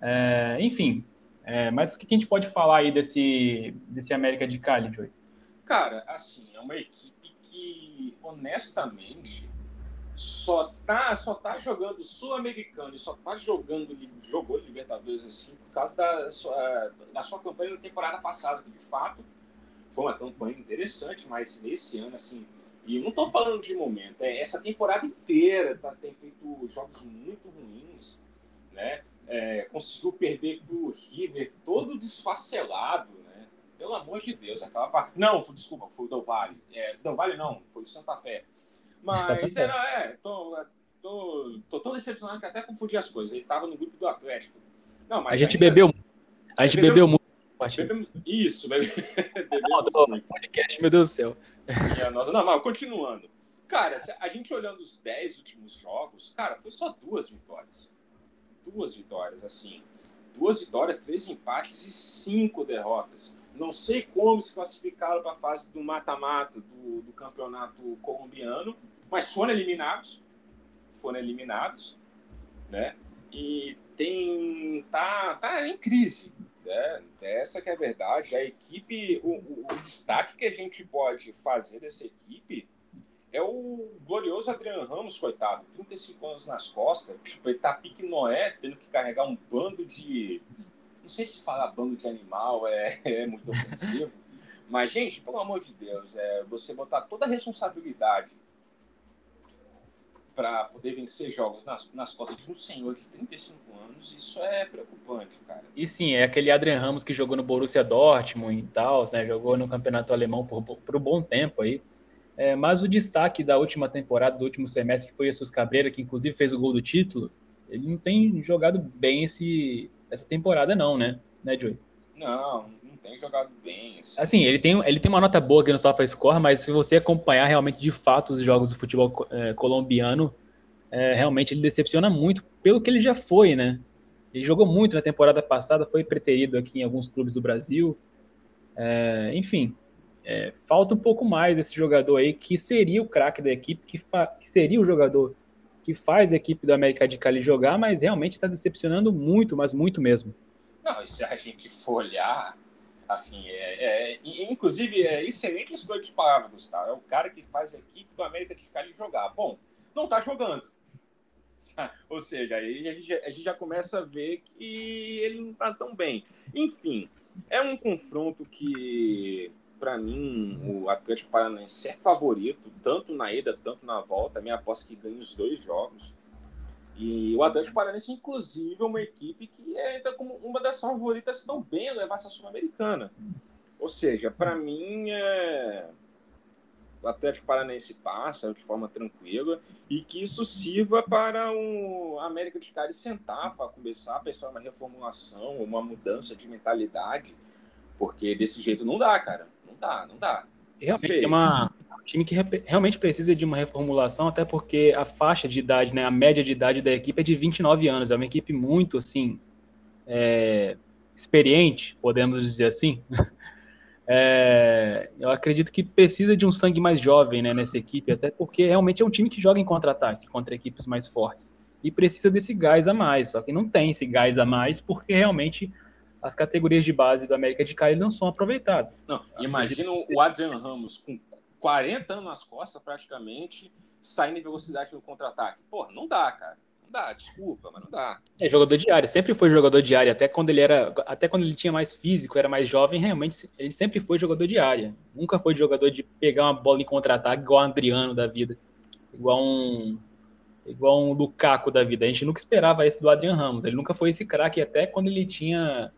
S1: é, enfim, é, mas o que a gente pode falar aí desse, desse América de Cali, Joey?
S2: Cara, assim, é uma equipe que, honestamente, só tá, só tá jogando Sul-Americano e só tá jogando, jogou Libertadores assim por causa da sua, da sua campanha na temporada passada, que de fato foi uma campanha interessante, mas nesse ano, assim, e não estou falando de momento, é essa temporada inteira tá, tem feito jogos muito ruins, né? É, conseguiu perder pro River todo desfacelado, né? Pelo amor de Deus, aquela parte. Não, foi, desculpa, foi o Del Valle. É, Del Valle não, foi o Santa Fé. Mas era, é, tô, tô, tô tão decepcionado que até confundi as coisas. Ele tava no grupo do Atlético.
S1: Não, mas a gente bebeu. Assim, a gente bebeu, bebeu muito.
S2: Bebemos, isso, bebe,
S1: bebemos podcast, meu Deus do céu.
S2: E a nossa, não, mas continuando. Cara, a gente olhando os 10 últimos jogos, cara, foi só duas vitórias. Duas vitórias, assim. Duas vitórias, três empates e cinco derrotas. Não sei como se classificaram para a fase do mata-mata do, do campeonato colombiano, mas foram eliminados. Foram eliminados, né? E tem tá, tá em crise, né? Essa que é a verdade. A equipe, o, o, o, destaque que a gente pode fazer dessa equipe é o glorioso Adriano Ramos, coitado, 35 anos nas costas, tipo, ele tá pique Noé, tendo que carregar um bando de. Sei se falar bando de animal é, é muito ofensivo, mas, gente, pelo amor de Deus, é você botar toda a responsabilidade para poder vencer jogos nas, nas costas de um senhor de 35 anos, isso é preocupante, cara.
S1: E sim, é aquele Adrian Ramos que jogou no Borussia Dortmund e tal, né? Jogou no campeonato alemão por, por um bom tempo aí. É, mas o destaque da última temporada, do último semestre, que foi Jesus Cabreira, que inclusive fez o gol do título, ele não tem jogado bem esse, essa temporada, não, né? Né, Joey?
S2: Não, não tem jogado bem.
S1: Assim. assim, ele, tem, ele tem uma nota boa aqui no SofaScore, mas se você acompanhar realmente de fato os jogos do futebol é, colombiano, é, realmente ele decepciona muito pelo que ele já foi, né? Ele jogou muito na temporada passada, foi preterido aqui em alguns clubes do Brasil. É, enfim, falta um pouco mais esse jogador aí, que seria o craque da equipe, que, que, seria o jogador que faz a equipe do América de Cali jogar, mas realmente está decepcionando muito, mas muito mesmo.
S2: Não, se a gente for olhar, assim, é, é inclusive é excelente escolha de palavras, Gustavo. É o cara que faz a equipe do América de Cali jogar. Bom, não está jogando. Ou seja, aí a gente, a gente já começa a ver que ele não está tão bem. Enfim, é um confronto que, para mim, o Atlético Paranaense é favorito, tanto na ida, tanto na volta. Minha aposta é que ganha os dois jogos. E o Atlético Paranaense, inclusive, é uma equipe que é entra como uma das favoritas tão bem a levar essa Sul-Americana. Ou seja, para mim, é o Atlético Paranaense passa de forma tranquila e que isso sirva para o América de Cali sentar para começar a pensar uma reformulação, uma mudança de mentalidade, porque desse jeito não dá, cara. Não dá, não dá.
S1: Realmente é uma, um time que realmente precisa de uma reformulação, até porque a faixa de idade, né, a média de idade da equipe é de 29 anos. É uma equipe muito, assim, é, experiente, podemos dizer assim. É, eu acredito que precisa de um sangue mais jovem né, nessa equipe, até porque realmente é um time que joga em contra-ataque contra equipes mais fortes. E precisa desse gás a mais, só que não tem esse gás a mais porque realmente as categorias de base do América de Cali não são aproveitadas.
S2: Não, imagina o Adrian Ramos com 40 anos nas costas praticamente, saindo em velocidade no contra-ataque. Porra, não dá, cara dá, desculpa, mas não dá.
S1: É jogador de área, sempre foi jogador de área, até quando ele era, até quando ele tinha mais físico, era mais jovem, realmente ele sempre foi jogador de área. Nunca foi jogador de pegar uma bola em contra-ataque igual o Adriano da vida, igual um igual um Lukaku da vida. A gente nunca esperava isso do Adriano Ramos. Ele nunca foi esse craque até quando ele tinha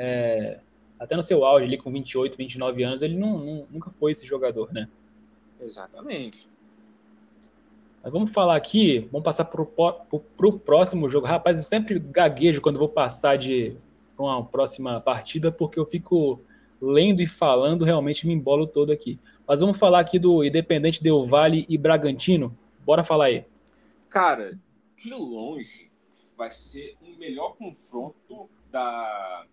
S1: é, até no seu auge ali com 28, 29 anos, ele não, não, nunca foi esse jogador, né?
S2: Exatamente.
S1: Mas vamos falar aqui, vamos passar para o próximo jogo. Rapaz, eu sempre gaguejo quando vou passar de uma próxima partida, porque eu fico lendo e falando, realmente me embolo todo aqui. Mas vamos falar aqui do Independente Del Vale e Bragantino. Bora falar aí.
S2: Cara, de longe vai ser o melhor confronto da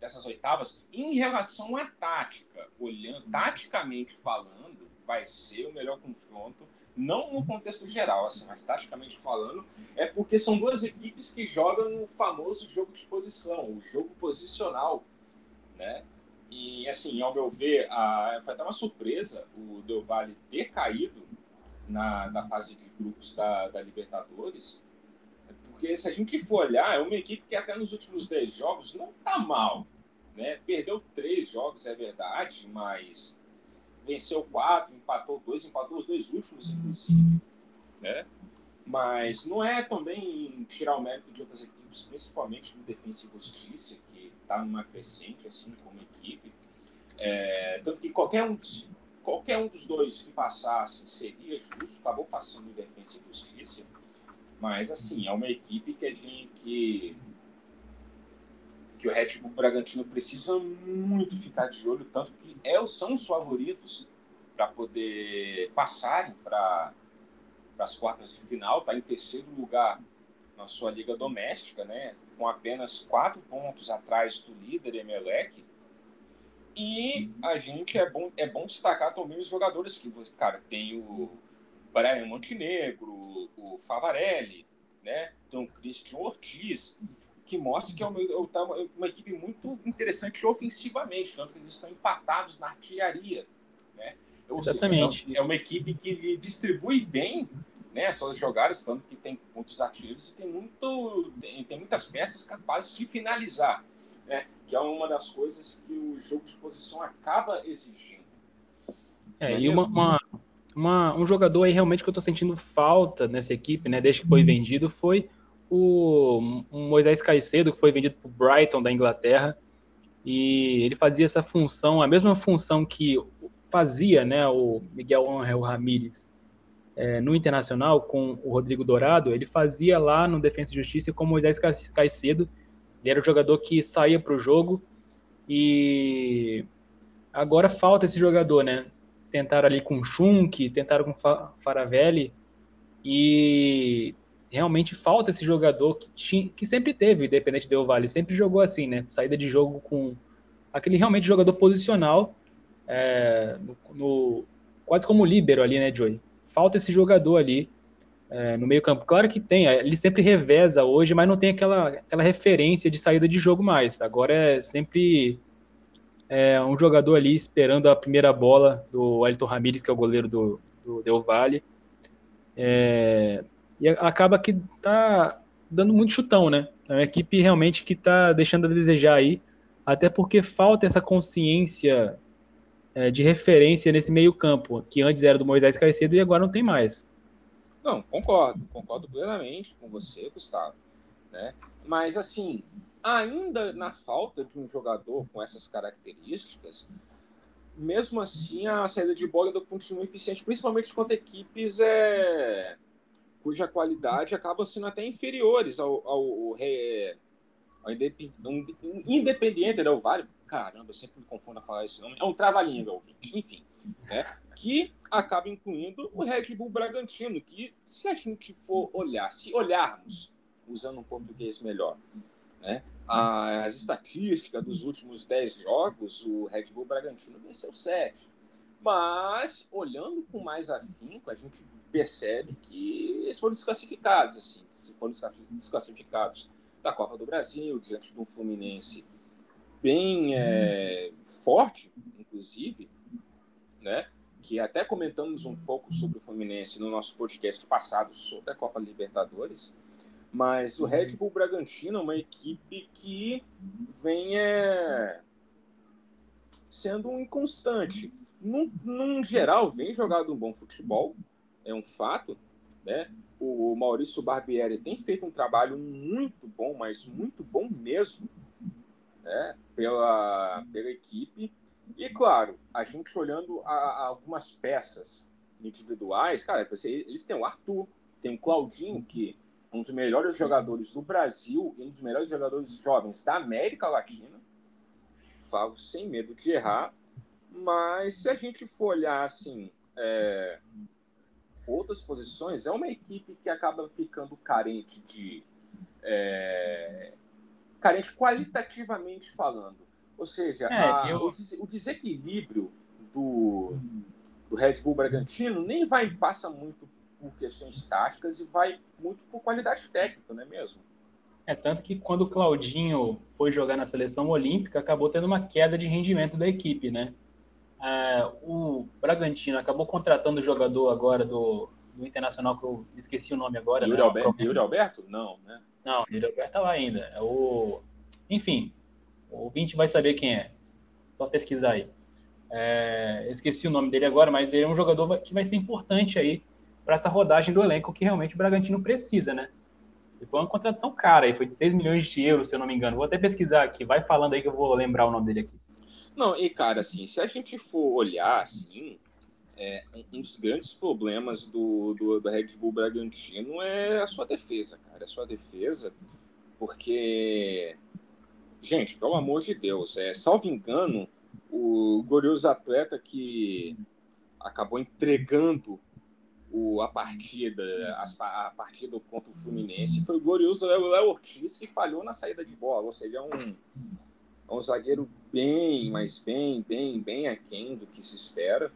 S2: dessas oitavas em relação à tática, olhando taticamente falando, vai ser o melhor confronto não no contexto geral, assim, mas taticamente falando, é porque são duas equipes que jogam no famoso jogo de posição, o jogo posicional, né? E, assim, ao meu ver, a, foi até uma surpresa o Del Valle ter caído na, na fase de grupos da, da Libertadores, porque se a gente for olhar, é uma equipe que até nos últimos 10 jogos não tá mal, né? Perdeu três jogos, é verdade, mas venceu quatro, empatou dois, empatou os dois últimos, inclusive. Né? Mas não é também tirar o mérito de outras equipes, principalmente no Defensa e Justiça, que está numa crescente, assim, como equipe. É, tanto que qualquer um, qualquer um dos dois que passasse seria justo, acabou passando em Defensa e Justiça. Mas, assim, é uma equipe que a gente. Que, que o Red Bull Bragantino precisa muito ficar de olho, tanto que é, são os favoritos para poder passarem para as quartas de final, está em terceiro lugar na sua liga doméstica, né, com apenas quatro pontos atrás do líder Emelec. E a gente é bom, é bom destacar também os jogadores que, cara, tem o Brian Montenegro, o Favarelli, né, tem o Christian Ortiz, que mostra que é uma, uma equipe muito interessante ofensivamente, tanto que eles estão empatados na artilharia. Né? Ou
S1: Exatamente.
S2: Seja, é uma equipe que distribui bem né, suas jogadas, tanto que tem muitos artilheiros e tem, muito, tem, tem muitas peças capazes de finalizar, né? que é uma das coisas que o jogo de posição acaba exigindo.
S1: É, é e uma, uma, uma, um jogador aí realmente que eu estou sentindo falta nessa equipe, né, desde que foi vendido, foi o Moisés Caicedo, que foi vendido para o Brighton da Inglaterra, e ele fazia essa função, a mesma função que fazia né, o Miguel Angel Ramírez é, no Internacional com o Rodrigo Dourado, ele fazia lá no Defesa e Justiça com o Moisés Caicedo. Ele era o jogador que saía para o jogo e agora falta esse jogador, né? Tentaram ali com Schunk, tentaram com Faravelli e realmente falta esse jogador que, que sempre teve, independente do Vale, sempre jogou assim, né? Saída de jogo com aquele realmente jogador posicional, é, no, no, quase como líbero ali, né, Joey? Falta esse jogador ali é, no meio campo. Claro que tem, ele sempre reveza hoje, mas não tem aquela, aquela referência de saída de jogo mais. Agora é sempre é, um jogador ali esperando a primeira bola do Elton Ramírez, que é o goleiro do, do Del Valle. É, e acaba que tá dando muito chutão, né? É uma equipe realmente que tá deixando a desejar aí, até porque falta essa consciência é, de referência nesse meio campo, que antes era do Moisés Caicedo e agora não tem mais.
S2: Não, concordo, concordo plenamente com você, Gustavo, né? Mas assim, ainda na falta de um jogador com essas características, mesmo assim a saída de bola ainda continua eficiente, principalmente contra equipes é, cuja qualidade acaba sendo até inferiores ao, ao, ao, ao Independiente Del Vale. Caramba, eu sempre me confundo a falar esse nome. É um trava-língua. Enfim, né? que acaba incluindo o Red Bull Bragantino, que se a gente for olhar, se olharmos, usando um português melhor, né? as estatísticas dos últimos 10 jogos, o Red Bull Bragantino venceu 7. Mas, olhando com mais afinco, a gente percebe que eles foram desclassificados, assim, foram desclassificados da Copa do Brasil, diante de um Fluminense bem é, forte, inclusive, né? Que até comentamos um pouco sobre o Fluminense no nosso podcast passado sobre a Copa Libertadores. Mas o Red Bull Bragantino é uma equipe que vem é, sendo um inconstante. Num, num geral, vem jogado um bom futebol, é um fato, né? O Maurício Barbieri tem feito um trabalho muito bom, mas muito bom mesmo, né? Pela, pela equipe. E, claro, a gente olhando a, a algumas peças individuais, cara, você, eles têm o Arthur, tem o Claudinho, que um dos melhores jogadores do Brasil e um dos melhores jogadores jovens da América Latina. falo sem medo de errar, mas se a gente for olhar assim, é, outras posições, é uma equipe que acaba ficando carente de. É, carente qualitativamente falando. Ou seja, é, a, eu... o, desequilíbrio do, do Red Bull Bragantino nem vai passa muito por questões táticas e vai muito por qualidade técnica, não é mesmo?
S1: É tanto que quando o Claudinho foi jogar na seleção olímpica, acabou tendo uma queda de rendimento da equipe, né? É, o Bragantino acabou contratando o jogador agora do, do Internacional, que eu esqueci o nome agora.
S2: Yuri,
S1: né?
S2: Alberto, Yuri Alberto? Não, né?
S1: Não, Yuri Alberto tá lá ainda. É o... Enfim, o ouvinte vai saber quem é. Só pesquisar aí. É, esqueci o nome dele agora, mas ele é um jogador que vai ser importante aí para essa rodagem do elenco que realmente o Bragantino precisa, né? E foi uma contratação cara aí, foi de 6 milhões de euros, se eu não me engano. Vou até pesquisar aqui, vai falando aí que eu vou lembrar o nome dele aqui.
S2: Não, e cara, assim, se a gente for olhar, assim, é, um dos grandes problemas do, do, do, Red Bull Bragantino é a sua defesa, cara. A sua defesa, porque, gente, pelo amor de Deus, é, salvo engano, o glorioso atleta que acabou entregando o, a partida, a, a partida contra o Fluminense foi o glorioso Léo Ortiz que falhou na saída de bola, ou seja, é um, é um zagueiro bem, mas bem, bem, bem aquém do que se espera.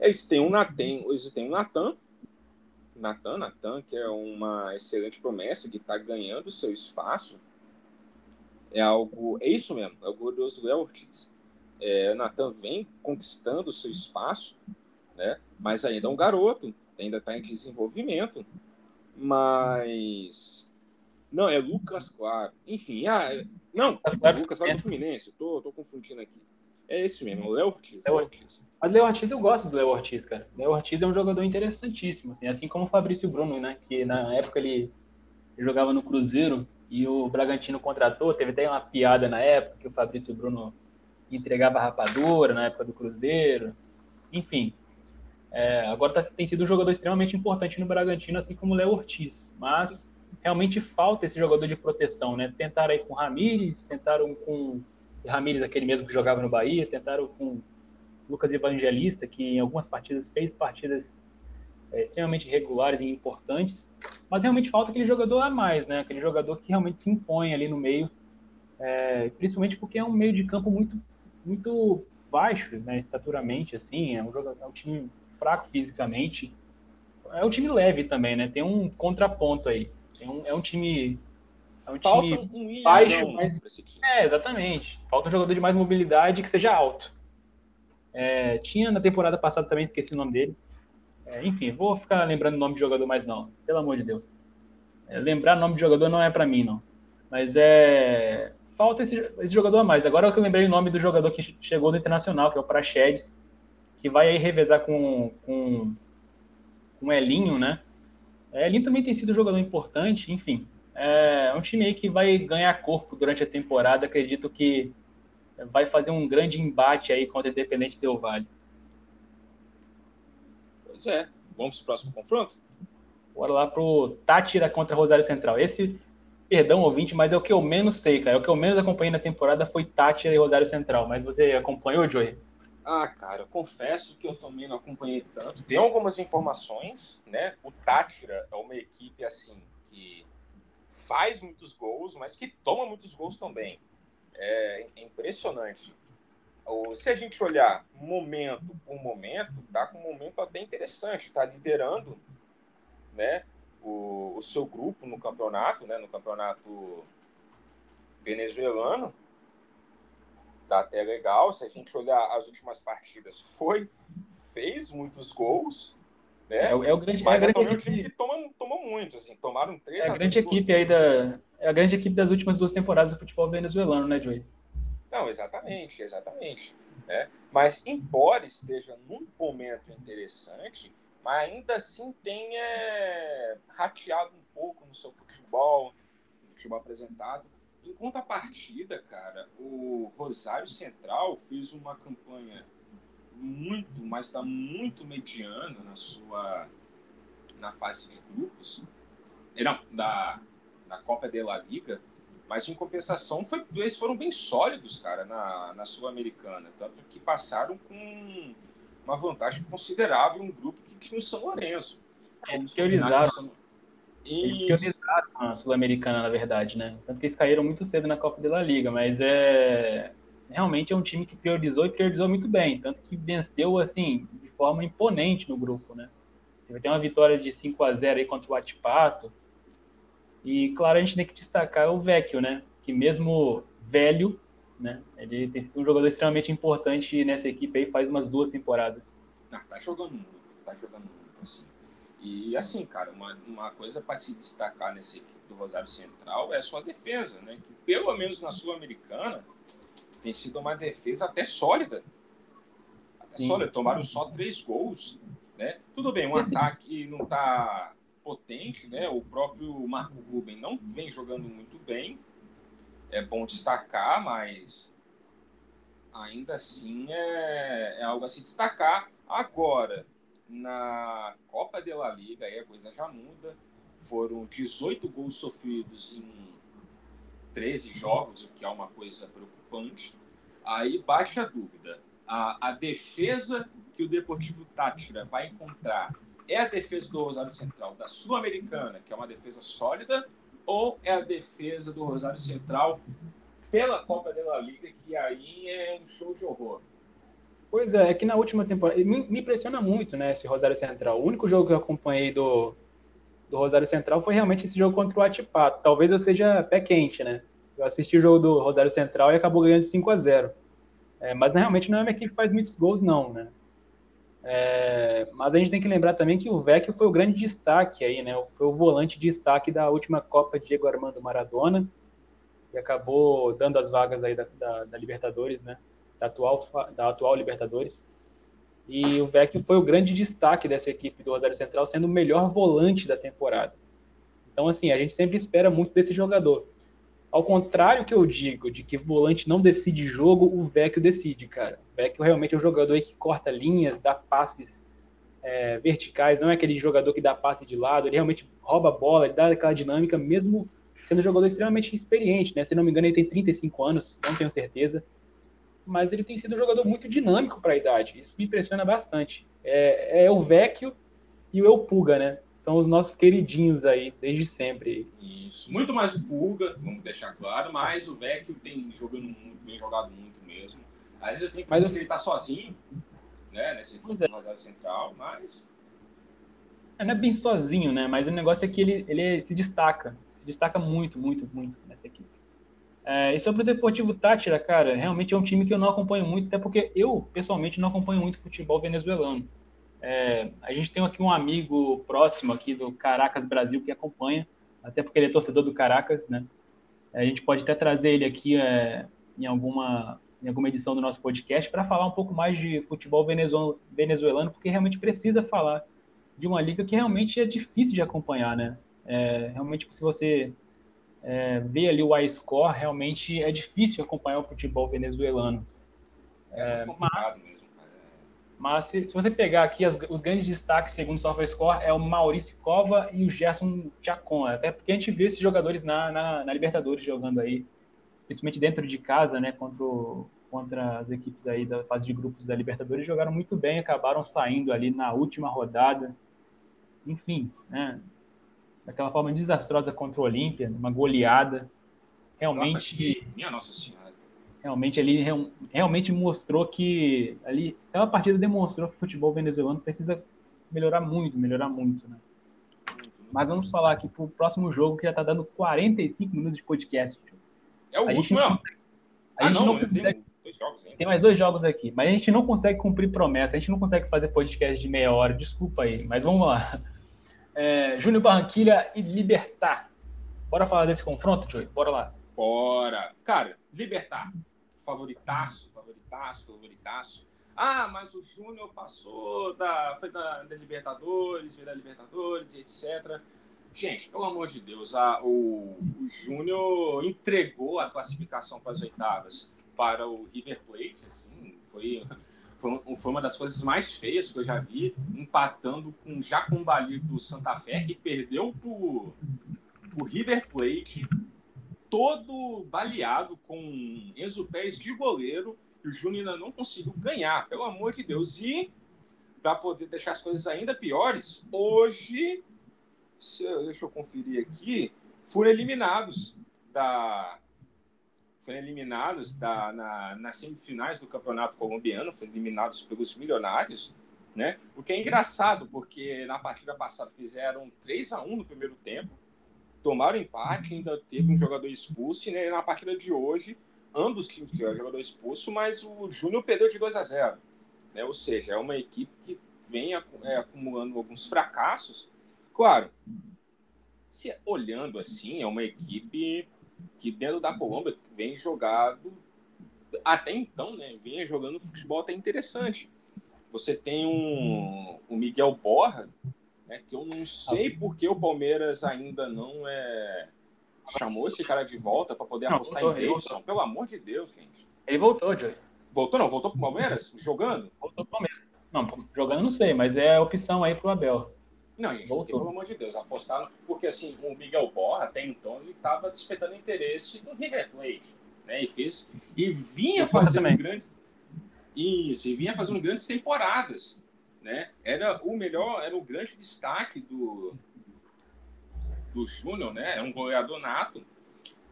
S2: Eles têm um Natan, eles têm um Natan, Natan, Natan, que é uma excelente promessa, que está ganhando seu espaço. É algo, é isso mesmo, é o glorioso Léo Ortiz. É, Natan vem conquistando seu espaço, né? mas ainda é um garoto, ainda está em desenvolvimento, mas não é Lucas Claro, enfim, ah, não, Lucas Claro, Lucas Claro do Fluminense, tô, tô confundindo aqui. É esse mesmo, o Léo Ortiz. Léo Ortiz.
S1: Mas Léo Ortiz eu gosto do Léo Ortiz, cara. Léo Ortiz é um jogador interessantíssimo, assim, assim como o Fabrício Bruno, né? Que na época ele jogava no Cruzeiro e o Bragantino contratou. Teve até uma piada na época que o Fabrício Bruno entregava rapadura na época do Cruzeiro. Enfim, é, agora tá, tem sido um jogador extremamente importante no Bragantino, assim como o Léo Ortiz. Mas realmente falta esse jogador de proteção, né? Tentaram aí com o Ramires, tentaram com Ramires, aquele mesmo que jogava no Bahia, tentaram com Lucas Evangelista, que em algumas partidas fez partidas é, extremamente regulares e importantes, mas realmente falta aquele jogador a mais, né? Aquele jogador que realmente se impõe ali no meio, é, principalmente porque é um meio de campo muito, muito baixo, né? Estaturamente, assim, é um, jogador, é um time fraco fisicamente. É um time leve também, né? Tem um contraponto aí. Um, é um time. É um Falta time um baixo, mas. É, exatamente. Falta um jogador de mais mobilidade que seja alto. É, tinha na temporada passada também, esqueci o nome dele. É, enfim, vou ficar lembrando o nome de jogador mais não, pelo amor de Deus. É, lembrar o nome de jogador não é para mim, não. Mas é. Falta esse, esse, jogador a mais. Agora que eu lembrei o nome do jogador que chegou no Internacional, que é o Praxedes, que vai aí revezar com, com, com o Elinho, né? É, Elinho também tem sido um jogador importante, enfim. É um time aí que vai ganhar corpo durante a temporada. Acredito que vai fazer um grande embate aí contra o Independente Del Vale.
S2: Pois é. Vamos para o próximo confronto?
S1: Bora lá pro Tátira contra Rosário Central. Esse, perdão, ouvinte, mas é o que eu menos sei, cara. É o que eu menos acompanhei na temporada foi Tátira e Rosário Central. Mas você acompanhou, Joey?
S2: Ah, cara, eu confesso que eu também não acompanhei tanto. Tem algumas informações, né? O Tátira é uma equipe assim que faz muitos gols, mas que toma muitos gols também. É, impressionante. Se a gente olhar momento por momento, tá com um momento até interessante, tá liderando, né? O, o seu grupo no campeonato, né? No campeonato venezuelano tá até legal. Se a gente olhar as últimas partidas, foi, fez muitos gols, né? É,
S1: é o grande,
S2: mas
S1: é a
S2: grande equipe que toma, tomou muito, assim, tomaram três.
S1: É a grande equipe aí da, é a grande equipe das últimas duas temporadas do futebol venezuelano, né, Joey?
S2: Não, exatamente, exatamente. Né? Mas embora esteja num momento interessante, mas ainda assim tenha rateado um pouco no seu futebol, no futebol apresentado. Em contrapartida, cara, o Rosário Central fez uma campanha muito, mas está muito mediana na sua na fase de grupos, não, da, na Copa de La Liga, Mas em compensação, foi, eles foram bem sólidos, cara, na, na Sul-Americana. Tanto que passaram com uma vantagem considerável um grupo que tinha o São Lourenço.
S1: Eles priorizaram. São... Eles priorizaram a Sul-Americana, na verdade, né? Tanto que eles caíram muito cedo na Copa de La Liga, mas é realmente é um time que priorizou e priorizou muito bem, tanto que venceu assim de forma imponente no grupo, né? Teve até uma vitória de 5 a 0 aí contra o Atipato. E claro, a gente tem que destacar o Vecchio, né? Que mesmo velho, né? Ele tem sido um jogador extremamente importante nessa equipe aí faz umas duas temporadas.
S2: Ah, tá jogando muito, tá jogando muito, assim. E assim, cara, uma, uma coisa para se destacar nessa equipe do Rosário Central é a sua defesa, né? Que pelo menos na Sul-Americana tem sido uma defesa até sólida. Até Sim. sólida. Tomaram só três gols. Né? Tudo bem, um Esse... ataque não está potente, né? O próprio Marco Ruben não vem jogando muito bem. É bom destacar, mas ainda assim é, é algo a se destacar. Agora, na Copa de La Liga, aí a coisa já muda. Foram 18 gols sofridos em 13 jogos, o que é uma coisa preocupante. Aí baixa a dúvida. A, a defesa que o Deportivo Tátira vai encontrar é a defesa do Rosário Central da Sul-Americana, que é uma defesa sólida, ou é a defesa do Rosário Central pela Copa da Liga, que aí é um show de horror?
S1: Pois é, é que na última temporada. Me, me impressiona muito, né, esse Rosário Central. O único jogo que eu acompanhei do, do Rosário Central foi realmente esse jogo contra o Atipato. Talvez eu seja pé quente, né? Eu assisti o jogo do Rosário Central e acabou ganhando de 5 a 0 é, Mas realmente não é uma equipe que faz muitos gols, não, né? É, mas a gente tem que lembrar também que o Vecchio foi o grande destaque aí, né? Foi o volante de destaque da última Copa Diego Armando Maradona e acabou dando as vagas aí da, da, da Libertadores, né? Da atual, da atual Libertadores. E o Vecchio foi o grande destaque dessa equipe do Rosário Central, sendo o melhor volante da temporada. Então, assim, a gente sempre espera muito desse jogador. Ao contrário que eu digo, de que volante não decide jogo, o Vecchio decide, cara. O Vecchio realmente é um jogador que corta linhas, dá passes é, verticais, não é aquele jogador que dá passe de lado, ele realmente rouba a bola, ele dá aquela dinâmica, mesmo sendo um jogador extremamente experiente, né? Se não me engano, ele tem 35 anos, não tenho certeza mas ele tem sido um jogador muito dinâmico para a idade. Isso me impressiona bastante. É, é o Vecchio e o El Puga, né? São os nossos queridinhos aí, desde sempre.
S2: Isso. Muito mais o Puga, vamos deixar claro, mas o Vecchio tem jogando muito, bem jogado muito mesmo. Às vezes eu tenho que mas, assim, ele tá sozinho, né? Nesse é. Central, mas.
S1: É, não é bem sozinho, né? Mas o negócio é que ele, ele se destaca. Se destaca muito, muito, muito nessa equipe. É, e sobre o Deportivo Tátira, cara, realmente é um time que eu não acompanho muito, até porque eu, pessoalmente, não acompanho muito futebol venezuelano. É, a gente tem aqui um amigo próximo aqui do Caracas Brasil que acompanha, até porque ele é torcedor do Caracas, né? A gente pode até trazer ele aqui é, em, alguma, em alguma edição do nosso podcast para falar um pouco mais de futebol venezuelano, porque realmente precisa falar de uma liga que realmente é difícil de acompanhar, né? É, realmente, se você é, ver ali o iScore, realmente é difícil acompanhar o futebol venezuelano. É, mas, mas se, se, você pegar aqui as, os grandes destaques segundo o SofaScore é o Maurício Cova e o Gerson Chacon, até porque a gente vê esses jogadores na, na, na, Libertadores jogando aí, principalmente dentro de casa, né, contra, o, contra as equipes aí da fase de grupos da Libertadores, jogaram muito bem, acabaram saindo ali na última rodada, enfim, né, daquela forma desastrosa contra o Olímpia, uma goleada. Realmente.
S2: Minha Nossa Senhora.
S1: Realmente ali realmente mostrou que ali aquela partida demonstrou que o futebol venezuelano precisa melhorar muito, melhorar muito, né? Mas vamos falar aqui pro próximo jogo que já está dando 45 minutos de podcast.
S2: É o a último, não? Consegue,
S1: a ah, gente não, não consegue. Tem, tem mais dois jogos aqui, mas a gente não consegue cumprir promessa, a gente não consegue fazer podcast de meia hora, desculpa aí, mas vamos lá é, Júnior Barranquilha e Libertar. Bora falar desse confronto, Joey? Bora lá.
S2: Bora. Cara, Libertar. Favoritaço, favoritaço, favoritaço. Ah, mas o Júnior passou da. Foi da, da Libertadores, veio da Libertadores e etc. Gente, pelo amor de Deus, a, o, o Júnior entregou a classificação para as oitavas para o River Plate, assim, foi foi, uma das coisas mais feias que eu já vi, empatando com o do Santa Fé, que perdeu por, por River Plate todo baleado com Enzo Pérez de goleiro e o Júnior ainda não conseguiu ganhar, pelo amor de Deus. E para poder deixar as coisas ainda piores, hoje, deixa eu conferir aqui, foram eliminados da foram eliminados da, na, nas semifinais do campeonato colombiano, foram eliminados pelos milionários, né? O que é engraçado, porque na partida passada fizeram 3 a 1 no primeiro tempo, tomaram empate, ainda teve um jogador expulso, e né, na partida de hoje, ambos times tiveram jogador expulso, mas o Júnior perdeu de 2 a 0 né? Ou seja, é uma equipe que vem é, acumulando alguns fracassos. Claro, se olhando assim, é uma equipe que dentro da Colômbia vem jogado até então, né? Vinha jogando futebol até interessante. Você tem um, o Miguel Borra, né, que eu não sei por que o Palmeiras ainda não é chamou esse cara de volta para poder não, apostar voltou, em Davidson. Pelo amor de Deus, gente.
S1: Ele voltou, Joey.
S2: Voltou não? Voltou pro Palmeiras? Jogando?
S1: Voltou pro Palmeiras. Não, jogando não sei, mas é a opção aí pro Abel.
S2: Não, gente, porque, pelo amor de Deus, apostaram. Porque assim, o Miguel Borra, até então, ele estava despertando interesse do River Plate. Né? E, fez, e vinha fazendo grande. Isso, e vinha fazendo grandes temporadas. Né? Era o melhor, era o grande destaque do, do Júnior, né? É um goleador nato.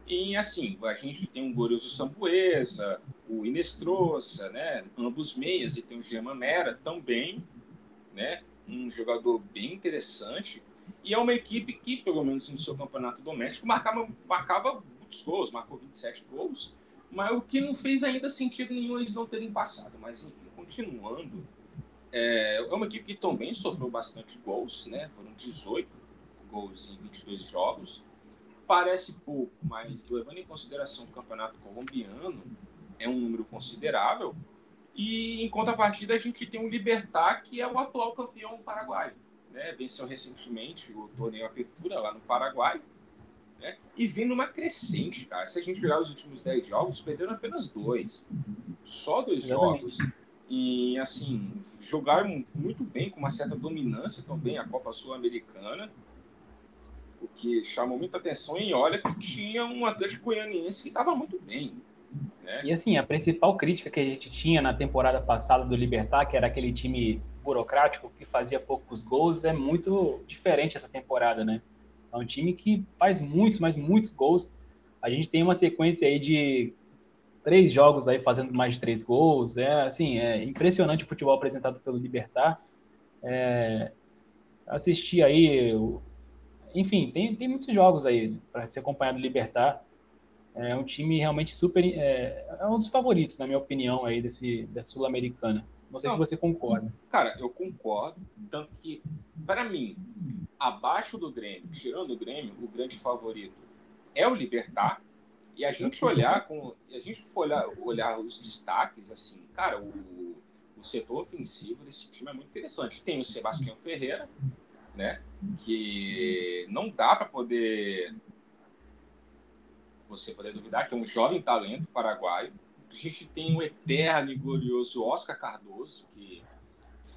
S2: E assim, a gente tem um glorioso Sambuesa, o Inestrosa, né? Ambos meias, e tem o German Mera também, né? Um jogador bem interessante. E é uma equipe que, pelo menos no seu campeonato doméstico, marcava, marcava muitos gols, marcou 27 gols, mas o que não fez ainda sentido nenhum eles não terem passado. Mas enfim, continuando, é, é uma equipe que também sofreu bastante gols, né? Foram 18 gols em 22 jogos parece pouco, mas levando em consideração o campeonato colombiano, é um número considerável. E em contrapartida, a gente tem o Libertar, que é o atual campeão paraguaio. Né? Venceu recentemente o torneio Apertura lá no Paraguai. Né? E vem numa crescente, cara. Se a gente olhar os últimos 10 jogos, perderam apenas dois. Só dois jogos. E, assim, jogaram muito bem, com uma certa dominância também, a Copa Sul-Americana o que chamou muita atenção e olha que tinha um Atlético Goianiense que estava muito bem. Né?
S1: E assim, a principal crítica que a gente tinha na temporada passada do Libertar, que era aquele time burocrático que fazia poucos gols, é muito diferente essa temporada, né? É um time que faz muitos, mas muitos gols. A gente tem uma sequência aí de três jogos aí fazendo mais de três gols. É assim, é impressionante o futebol apresentado pelo Libertar. É, assisti aí enfim, tem, tem muitos jogos aí para ser acompanhado do Libertar. É um time realmente super. É, é, um dos favoritos, na minha opinião, aí desse, dessa Sul-Americana. Não sei Não, se você concorda.
S2: Cara, eu concordo. Tanto que, para mim, abaixo do Grêmio, tirando o Grêmio, o grande favorito é o Libertar. E a gente olhar com. A gente for olhar, olhar os destaques, assim, cara, o, o setor ofensivo desse time é muito interessante. Tem o Sebastião Ferreira, né? Que não dá para poder você poder duvidar que é um jovem talento paraguaio. A gente tem o eterno e glorioso Oscar Cardoso, que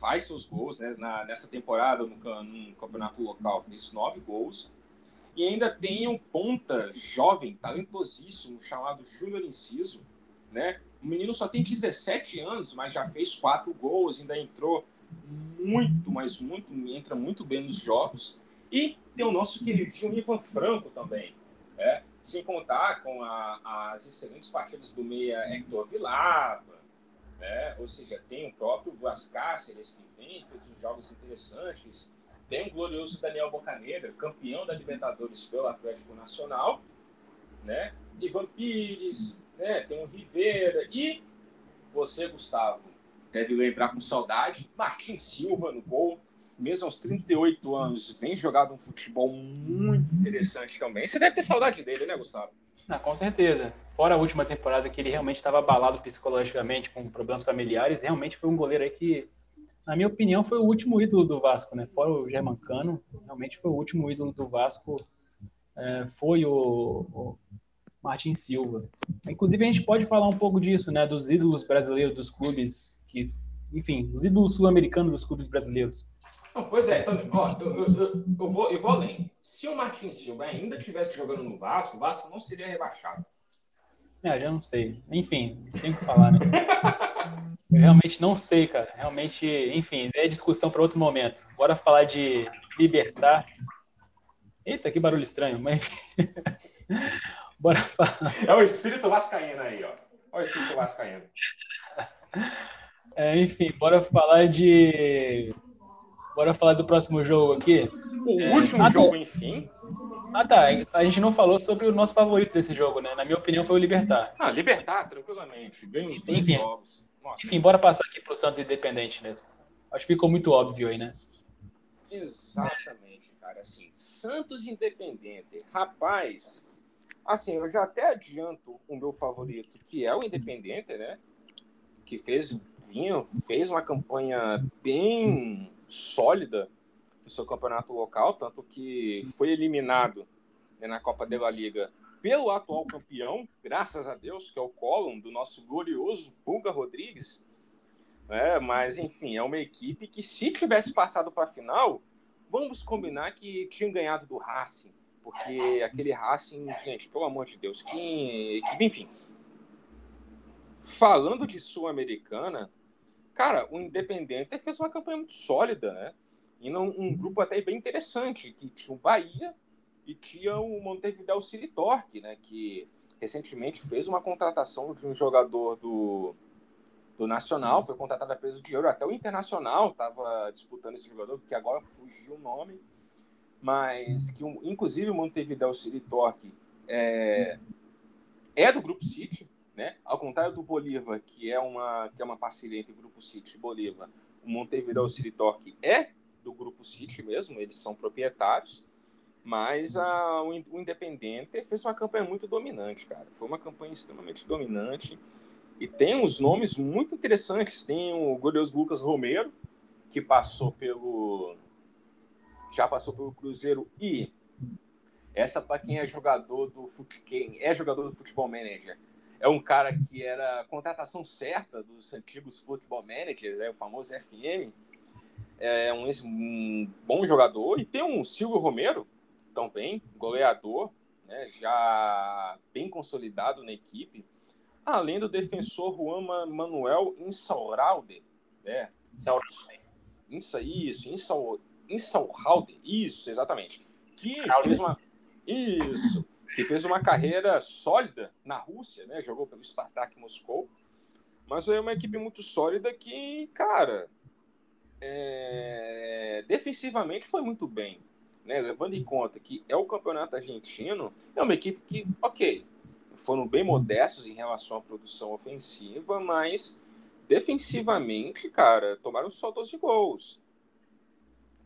S2: faz seus gols, né? Na, nessa temporada, no, no campeonato local, fez nove gols. E ainda tem um ponta jovem, talentosíssimo, chamado Júnior Inciso, né? O menino só tem 17 anos, mas já fez quatro gols, ainda entrou muito, mas muito, entra muito bem nos jogos. E tem o nosso queridinho Ivan Franco também, né? Sem contar com a, as excelentes partidas do meia Hector Vilapa, né? ou seja, tem o próprio Duas Cáceres que vem, fez uns jogos interessantes, tem o glorioso Daniel Bocanegra, campeão da Libertadores pelo Atlético Nacional, né? Ivan Pires, né? tem o Rivera e você, Gustavo, deve lembrar com saudade. Martins Silva no gol, mesmo aos 38 anos, vem jogado um futebol muito interessante também. Você deve ter saudade dele, né, Gustavo?
S1: Ah, com certeza. Fora a última temporada que ele realmente estava abalado psicologicamente, com problemas familiares, realmente foi um goleiro aí que, na minha opinião, foi o último ídolo do Vasco, né? Fora o Germancano, realmente foi o último ídolo do Vasco. É, foi o, o Martin Silva. Inclusive, a gente pode falar um pouco disso, né? Dos ídolos brasileiros dos clubes, que, enfim, os ídolos sul-americanos dos clubes brasileiros.
S2: Não, pois é, também. Ó, eu, eu, eu, eu, vou, eu vou além. Se o Martins Silva ainda estivesse jogando no Vasco, o Vasco não seria rebaixado.
S1: É, já não sei. Enfim, tem que falar, né? eu realmente não sei, cara. Realmente, enfim, é discussão para outro momento. Bora falar de libertar. Eita, que barulho estranho, mas enfim. Bora falar.
S2: É o espírito vascaíno aí, ó. Olha o espírito vascaíno.
S1: É, enfim, bora falar de. Bora falar do próximo jogo aqui.
S2: O é... último ah, jogo, tá. enfim.
S1: Ah, tá. A gente não falou sobre o nosso favorito desse jogo, né? Na minha opinião, foi o Libertar.
S2: Ah, Libertar, tranquilamente. Ganha os dois enfim, jogos.
S1: Nossa. Enfim, bora passar aqui pro Santos Independente mesmo. Acho que ficou muito óbvio aí, né?
S2: Exatamente, cara. Assim, Santos Independente. Rapaz, assim, eu já até adianto o meu favorito, que é o Independente, né? Que fez, vinha, fez uma campanha bem sólida no seu campeonato local, tanto que foi eliminado né, na Copa de la Liga pelo atual campeão, graças a Deus, que é o Column, do nosso glorioso Pulga Rodrigues. É, mas, enfim, é uma equipe que, se tivesse passado para a final, vamos combinar que tinha ganhado do Racing. Porque aquele Racing, gente, pelo amor de Deus, que enfim. Falando de Sul-Americana, cara, o Independente fez uma campanha muito sólida, né? E num, um grupo até bem interessante, que tinha o Bahia e tinha o Montevideo City Torque, né? Que recentemente fez uma contratação de um jogador do, do Nacional, foi contratado a peso de ouro, até o Internacional estava disputando esse jogador, que agora fugiu o nome, mas que inclusive o Montevideo City Torque é, é do Grupo City, né? Ao contrário do Bolívar, que é uma que é uma parceria entre o Grupo City e Bolívar, o Montevideo City Torque é do Grupo City mesmo, eles são proprietários, mas a, o, o Independente fez uma campanha muito dominante, cara. Foi uma campanha extremamente dominante. E tem uns nomes muito interessantes. Tem o glorioso Lucas Romero, que passou pelo. Já passou pelo Cruzeiro e essa para quem é jogador do quem é jogador do futebol manager. É um cara que era contratação certa dos antigos futebol managers, né, o famoso FM é um, um bom jogador. E tem um Silvio Romero, também, goleador, né, já bem consolidado na equipe. Além do defensor Juan Manuel Insaurralde. Né? Insa, isso, Insaurralde, isso, exatamente. Que fez uma. Isso, que fez uma carreira sólida na Rússia, né? Jogou pelo Spartak Moscou. Mas é uma equipe muito sólida que, cara, é, defensivamente foi muito bem. Né? Levando em conta que é o campeonato argentino, é uma equipe que, ok, foram bem modestos em relação à produção ofensiva, mas defensivamente, cara, tomaram só 12 gols.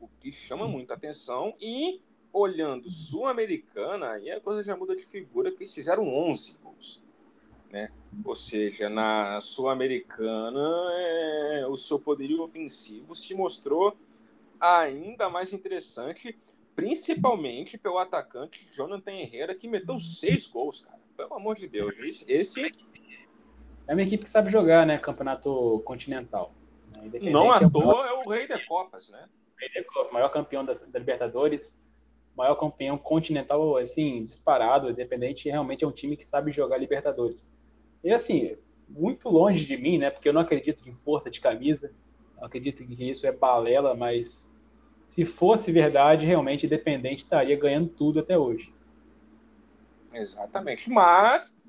S2: O que chama muita atenção. E olhando Sul-Americana, aí a coisa já muda de figura, porque eles fizeram 11 gols. Né? Ou seja, na Sul-Americana, é, o seu poderio ofensivo se mostrou ainda mais interessante, principalmente pelo atacante Jonathan Herrera, que meteu seis gols, cara. Pelo amor de Deus. Esse.
S1: É uma equipe que sabe jogar, né? Campeonato continental.
S2: Não à é toa é o rei de Copas, né?
S1: Rei Copas, maior campeão da, da Libertadores, maior campeão continental, assim, disparado. Independente realmente é um time que sabe jogar Libertadores. E assim, muito longe de mim, né? Porque eu não acredito em força de camisa. Acredito que isso é balela, mas se fosse verdade, realmente Independente estaria ganhando tudo até hoje.
S2: Exatamente. Mas.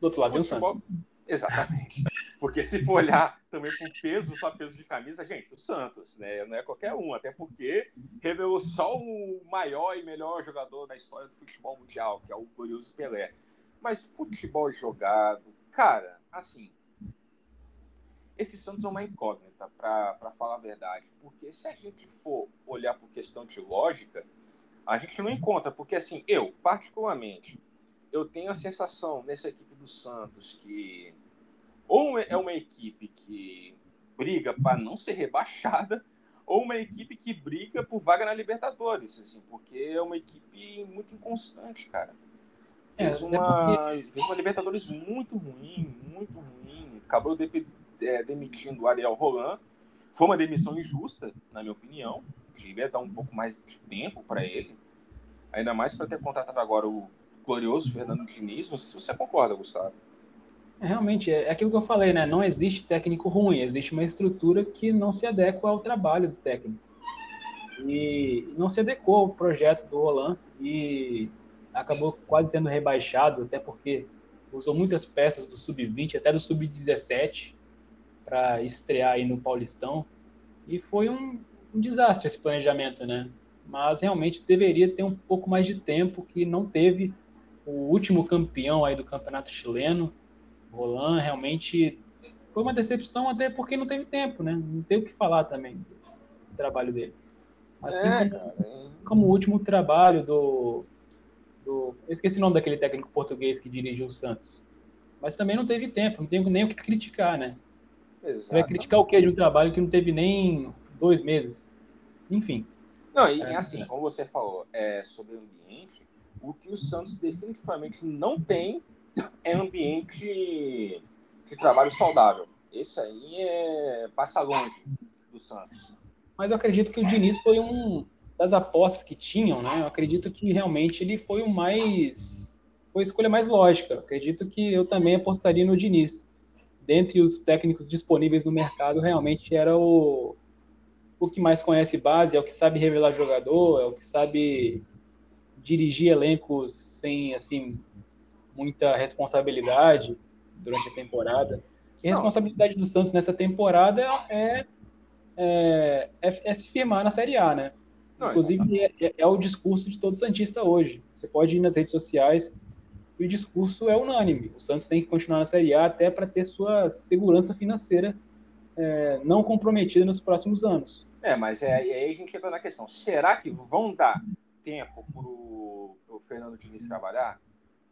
S1: Do outro lado tem o Santos.
S2: Exatamente. Porque se for olhar também por peso, só peso de camisa, gente, o Santos, né? Não é qualquer um, até porque revelou só o maior e melhor jogador da história do futebol mundial, que é o glorioso Pelé. Mas futebol jogado, Cara, assim, esse Santos é uma incógnita, para falar a verdade. Porque se a gente for olhar por questão de lógica, a gente não encontra. Porque, assim, eu, particularmente, eu tenho a sensação nessa equipe do Santos que ou é uma equipe que briga para não ser rebaixada, ou uma equipe que briga por vaga na Libertadores, assim, porque é uma equipe muito inconstante, cara. Fez, é, uma, porque... fez uma Libertadores muito ruim, muito ruim. Acabou de, é, demitindo o Ariel Roland. Foi uma demissão injusta, na minha opinião. devia dar um pouco mais de tempo para ele. Ainda mais para ter contratado agora o glorioso Fernando Diniz. Não sei se você concorda, Gustavo.
S1: É, realmente, é aquilo que eu falei, né? Não existe técnico ruim, existe uma estrutura que não se adequa ao trabalho do técnico. E não se adequou ao projeto do Roland e acabou quase sendo rebaixado, até porque usou muitas peças do sub-20, até do sub-17, para estrear aí no Paulistão. E foi um, um, desastre esse planejamento, né? Mas realmente deveria ter um pouco mais de tempo, que não teve o último campeão aí do campeonato chileno, Roland, realmente foi uma decepção, até porque não teve tempo, né? Não tem o que falar também do trabalho dele. Assim é, como, é. como, o último trabalho do, do. Eu esqueci o nome daquele técnico português que dirigiu o Santos. Mas também não teve tempo, não tem nem o que criticar, né? Você vai criticar o quê de um trabalho que não teve nem dois meses? Enfim.
S2: Não, e é, assim, como você falou, é, sobre o ambiente, o que o Santos definitivamente não tem é ambiente de trabalho saudável. Esse aí é passa longe do Santos.
S1: Mas eu acredito que o Diniz foi um das apostas que tinham, né? Eu acredito que realmente ele foi o mais foi a escolha mais lógica. Eu acredito que eu também apostaria no Diniz. Dentre os técnicos disponíveis no mercado, realmente era o o que mais conhece base, é o que sabe revelar jogador, é o que sabe dirigir elencos sem assim muita responsabilidade durante a temporada. Que a responsabilidade do Santos nessa temporada é, é, é, é se firmar na Série A, né? Não, Inclusive, é, é, é, o discurso de todo Santista hoje. Você pode ir nas redes sociais e o discurso é unânime. O Santos tem que continuar na Série A até para ter sua segurança financeira é, não comprometida nos próximos anos.
S2: É, mas é, aí a gente entra na questão: será que vão dar tempo para o Fernando Diniz trabalhar?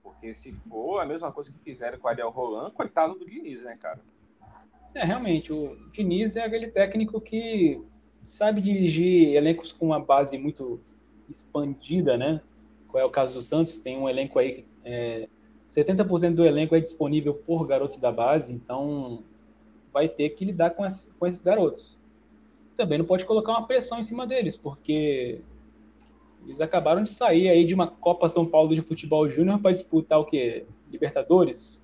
S2: Porque se for a mesma coisa que fizeram com o Ariel Roland, coitado do Diniz, né, cara?
S1: É, realmente, o Diniz é aquele técnico que sabe dirigir elencos com uma base muito expandida, né? Qual é o caso do Santos? Tem um elenco aí, é, 70% do elenco é disponível por garotos da base, então vai ter que lidar com, as, com esses garotos. Também não pode colocar uma pressão em cima deles, porque eles acabaram de sair aí de uma Copa São Paulo de Futebol Júnior para disputar o quê? Libertadores?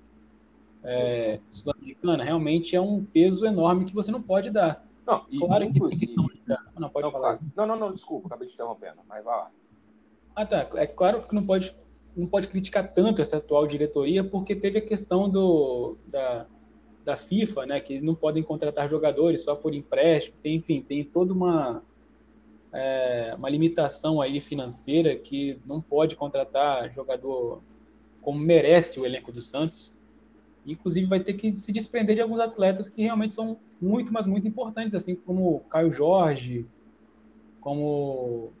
S1: É, Sul-Americana. Realmente é um peso enorme que você não pode dar.
S2: Não, claro inclusive... Que não, pode não, falar. Não, não, não, desculpa, acabei te interrompendo, mas vai lá.
S1: Ah, tá. É claro que não pode, não pode criticar tanto essa atual diretoria, porque teve a questão do, da, da FIFA, né, que eles não podem contratar jogadores só por empréstimo, tem, enfim, tem toda uma, é, uma limitação aí financeira que não pode contratar jogador como merece o elenco do Santos. Inclusive vai ter que se desprender de alguns atletas que realmente são muito, mas muito importantes, assim como Caio Jorge, como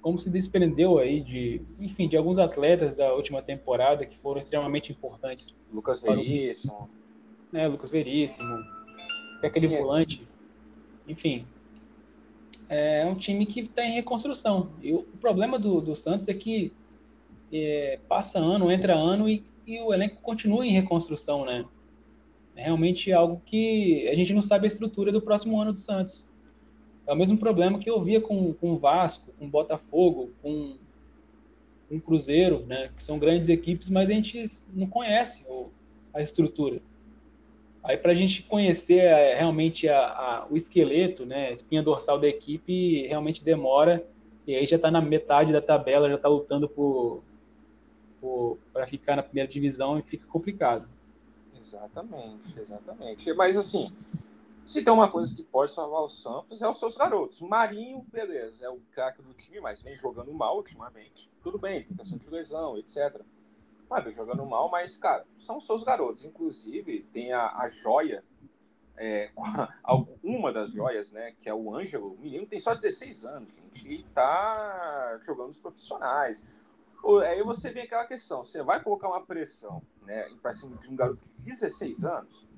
S1: como se desprendeu aí de, enfim, de alguns atletas da última temporada que foram extremamente importantes.
S2: Lucas Veríssimo.
S1: Né, Lucas Veríssimo, até aquele é. volante. Enfim, é um time que está em reconstrução. E o problema do, do Santos é que é, passa ano, entra ano e, e, o elenco continua em reconstrução, né? É realmente algo que a gente não sabe a estrutura do próximo ano do Santos. É o mesmo problema que eu via com, com o Vasco, com o Botafogo, com, com o Cruzeiro, né? Que são grandes equipes, mas a gente não conhece o, a estrutura. Aí para a gente conhecer é, realmente a, a, o esqueleto, né, a espinha dorsal da equipe, realmente demora. E aí já está na metade da tabela, já está lutando para ficar na primeira divisão e fica complicado.
S2: Exatamente, exatamente. Mas assim, se tem uma coisa que pode salvar o Santos é os seus garotos. Marinho, beleza, é o craque do time, mas vem jogando mal ultimamente. Tudo bem, tem questão de lesão, etc sabe, jogando mal, mas, cara, são seus garotos. Inclusive, tem a, a joia, é, uma das joias, né, que é o Ângelo. O menino tem só 16 anos, gente, e tá jogando os profissionais. Aí você vem aquela questão, você vai colocar uma pressão, né, para cima de um garoto de 16 anos?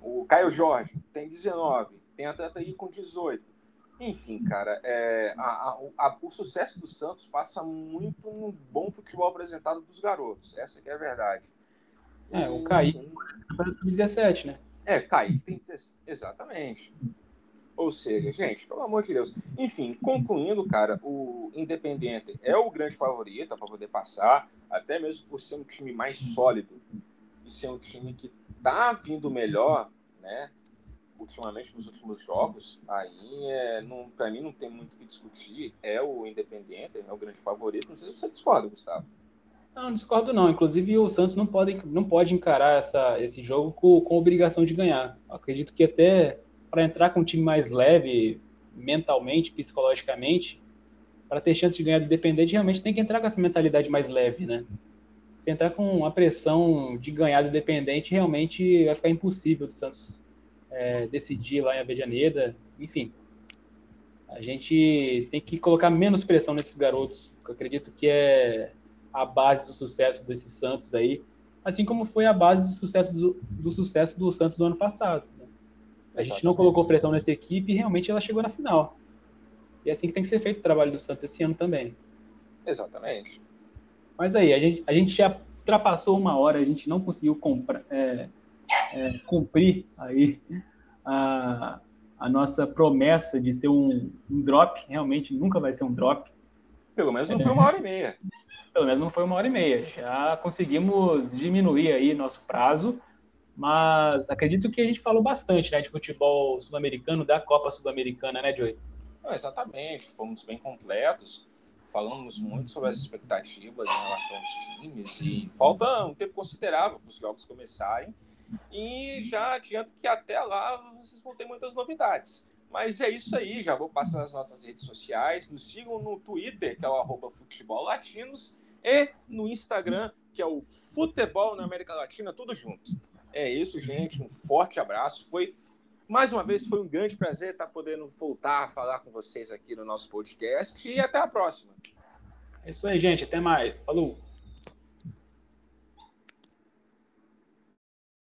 S2: O Caio Jorge tem 19, tem atleta aí com 18 enfim, cara, é, a, a, o sucesso do Santos passa muito no bom futebol apresentado dos garotos. Essa é a verdade.
S1: É, o Kaique assim, 2017, né?
S2: É, Kaique tem 17, exatamente. Ou seja, gente, pelo amor de Deus. Enfim, concluindo, cara, o Independente é o grande favorito para poder passar, até mesmo por ser um time mais sólido e ser um time que tá vindo melhor, né? Ultimamente nos últimos jogos, aí é, para mim não tem muito o que discutir. É o Independente, é o grande favorito. Não sei se você discorda, Gustavo.
S1: Não, não discordo não. Inclusive o Santos não pode, não pode encarar essa, esse jogo com, com obrigação de ganhar. Eu acredito que até para entrar com um time mais leve, mentalmente, psicologicamente, para ter chance de ganhar do Independente, realmente tem que entrar com essa mentalidade mais leve, né? Se entrar com a pressão de ganhar do Independente, realmente vai ficar impossível do Santos é, decidir lá em Avejaneda, enfim. A gente tem que colocar menos pressão nesses garotos, que eu acredito que é a base do sucesso desses Santos aí, assim como foi a base do sucesso do, do sucesso do Santos do ano passado. A gente não colocou pressão nessa equipe e realmente ela chegou na final. E é assim que tem que ser feito o trabalho do Santos esse ano também.
S2: Exatamente.
S1: Mas aí, a gente, a gente já ultrapassou uma hora, a gente não conseguiu comprar, é, é, cumprir aí a, a nossa promessa de ser um, um, drop. Realmente nunca vai ser um drop.
S2: Pelo menos não foi uma hora e meia.
S1: Pelo menos não foi uma hora e meia. Já conseguimos diminuir aí nosso prazo mas acredito que a gente falou bastante né, de futebol sul-americano, da Copa Sul-Americana, né, Joey?
S2: exatamente, fomos bem completos, falamos muito sobre as expectativas em relação aos times e falta um tempo considerável para os jogos começarem. E já adianto que até lá vocês vão ter muitas novidades. Mas é isso aí, já vou passar as nossas redes sociais. Nos sigam no Twitter, que é o arroba Futebol Latinos, e no Instagram, que é o Futebol na América Latina, tudo junto. É isso, gente. Um forte abraço. Foi mais uma vez foi um grande prazer estar podendo voltar a falar com vocês aqui no nosso podcast e até a próxima.
S1: É isso aí, gente. Até mais. Falou.